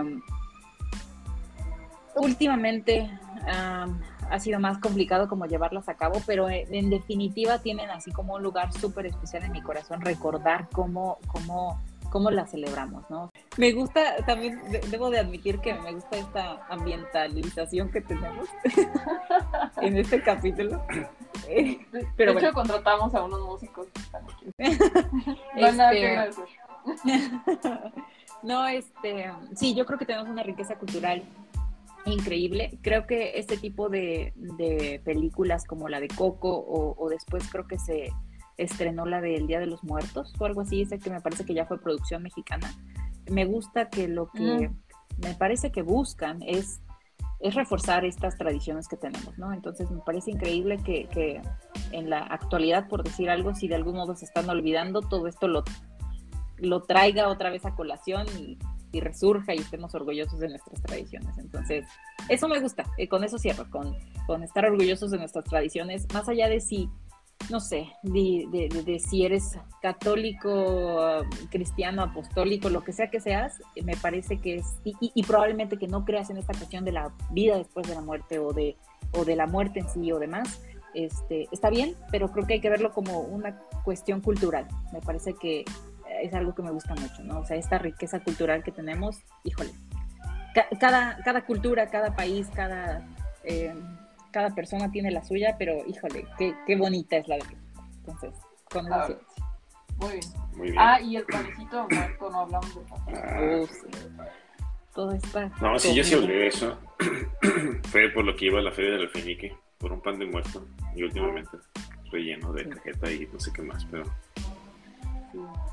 últimamente am, ha sido más complicado como llevarlas a cabo, pero eh, en definitiva tienen así como un lugar súper especial en mi corazón recordar cómo, cómo, cómo las celebramos, ¿no? Me gusta, también de- debo de admitir que me gusta esta ambientalización que tenemos en este capítulo. De, Pero de bueno. hecho, contratamos a unos músicos que están aquí. No hay nada que Este. No, este, sí, yo creo que tenemos una riqueza cultural increíble. Creo que este tipo de, de películas como la de Coco o, o después creo que se, estrenó la del Día de los Muertos o algo así, ese que me parece que ya fue producción mexicana. Me gusta que lo que Mm. me parece que buscan es, es reforzar estas tradiciones que tenemos, ¿no? Entonces me parece increíble que, que en la actualidad, por decir algo, si de algún modo se están olvidando, todo esto lo, lo traiga otra vez a colación y, y resurja y estemos orgullosos de nuestras tradiciones. Entonces, eso me gusta, eh, con eso cierro, con, con estar orgullosos de nuestras tradiciones, más allá de si, no sé, de, si eres católico, cristiano, apostólico, lo que sea que seas, me parece que es, y, probablemente que no creas en esta cuestión de la vida después de la muerte o de, o de la muerte en sí o demás, este, está bien, pero creo que hay que verlo como una cuestión cultural. Me parece que es algo que me gusta mucho, ¿no? O sea, esta riqueza cultural que tenemos, híjole, ca- cada, cada cultura, cada país, cada, eh, cada persona tiene la suya, pero híjole, qué, qué bonita es la de México. Entonces, con eso Ah. Muy bien. Muy bien. Ah, y el panecito muerto, no hablamos de. Ah, sí. Todo está. No, sí, yo sí de eso. Fue por lo que iba a la feria del alfeñique, por un pan de muerto. Y últimamente relleno de Sí. cajeta y no sé qué más. Pero,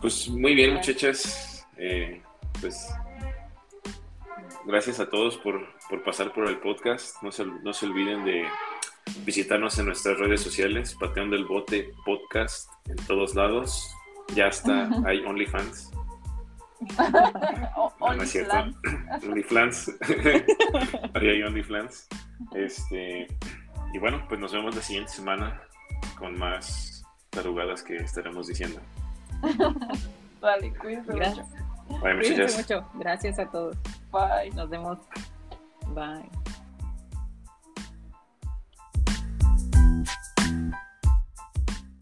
pues muy bien, muchachas. Eh, pues gracias a todos por, por pasar por el podcast. No se, no se olviden de visitarnos en nuestras redes sociales, Pateón del Bote Podcast, en todos lados. Ya está, hay OnlyFans. No, no es cierto. OnlyFans. Ahí hay OnlyFans. Este, y bueno, pues nos vemos la siguiente semana con más tarugadas que estaremos diciendo. Vale, cuídense Gracias. mucho. Cuídense muchachas. mucho. Gracias a todos. Bye. Nos vemos. Bye.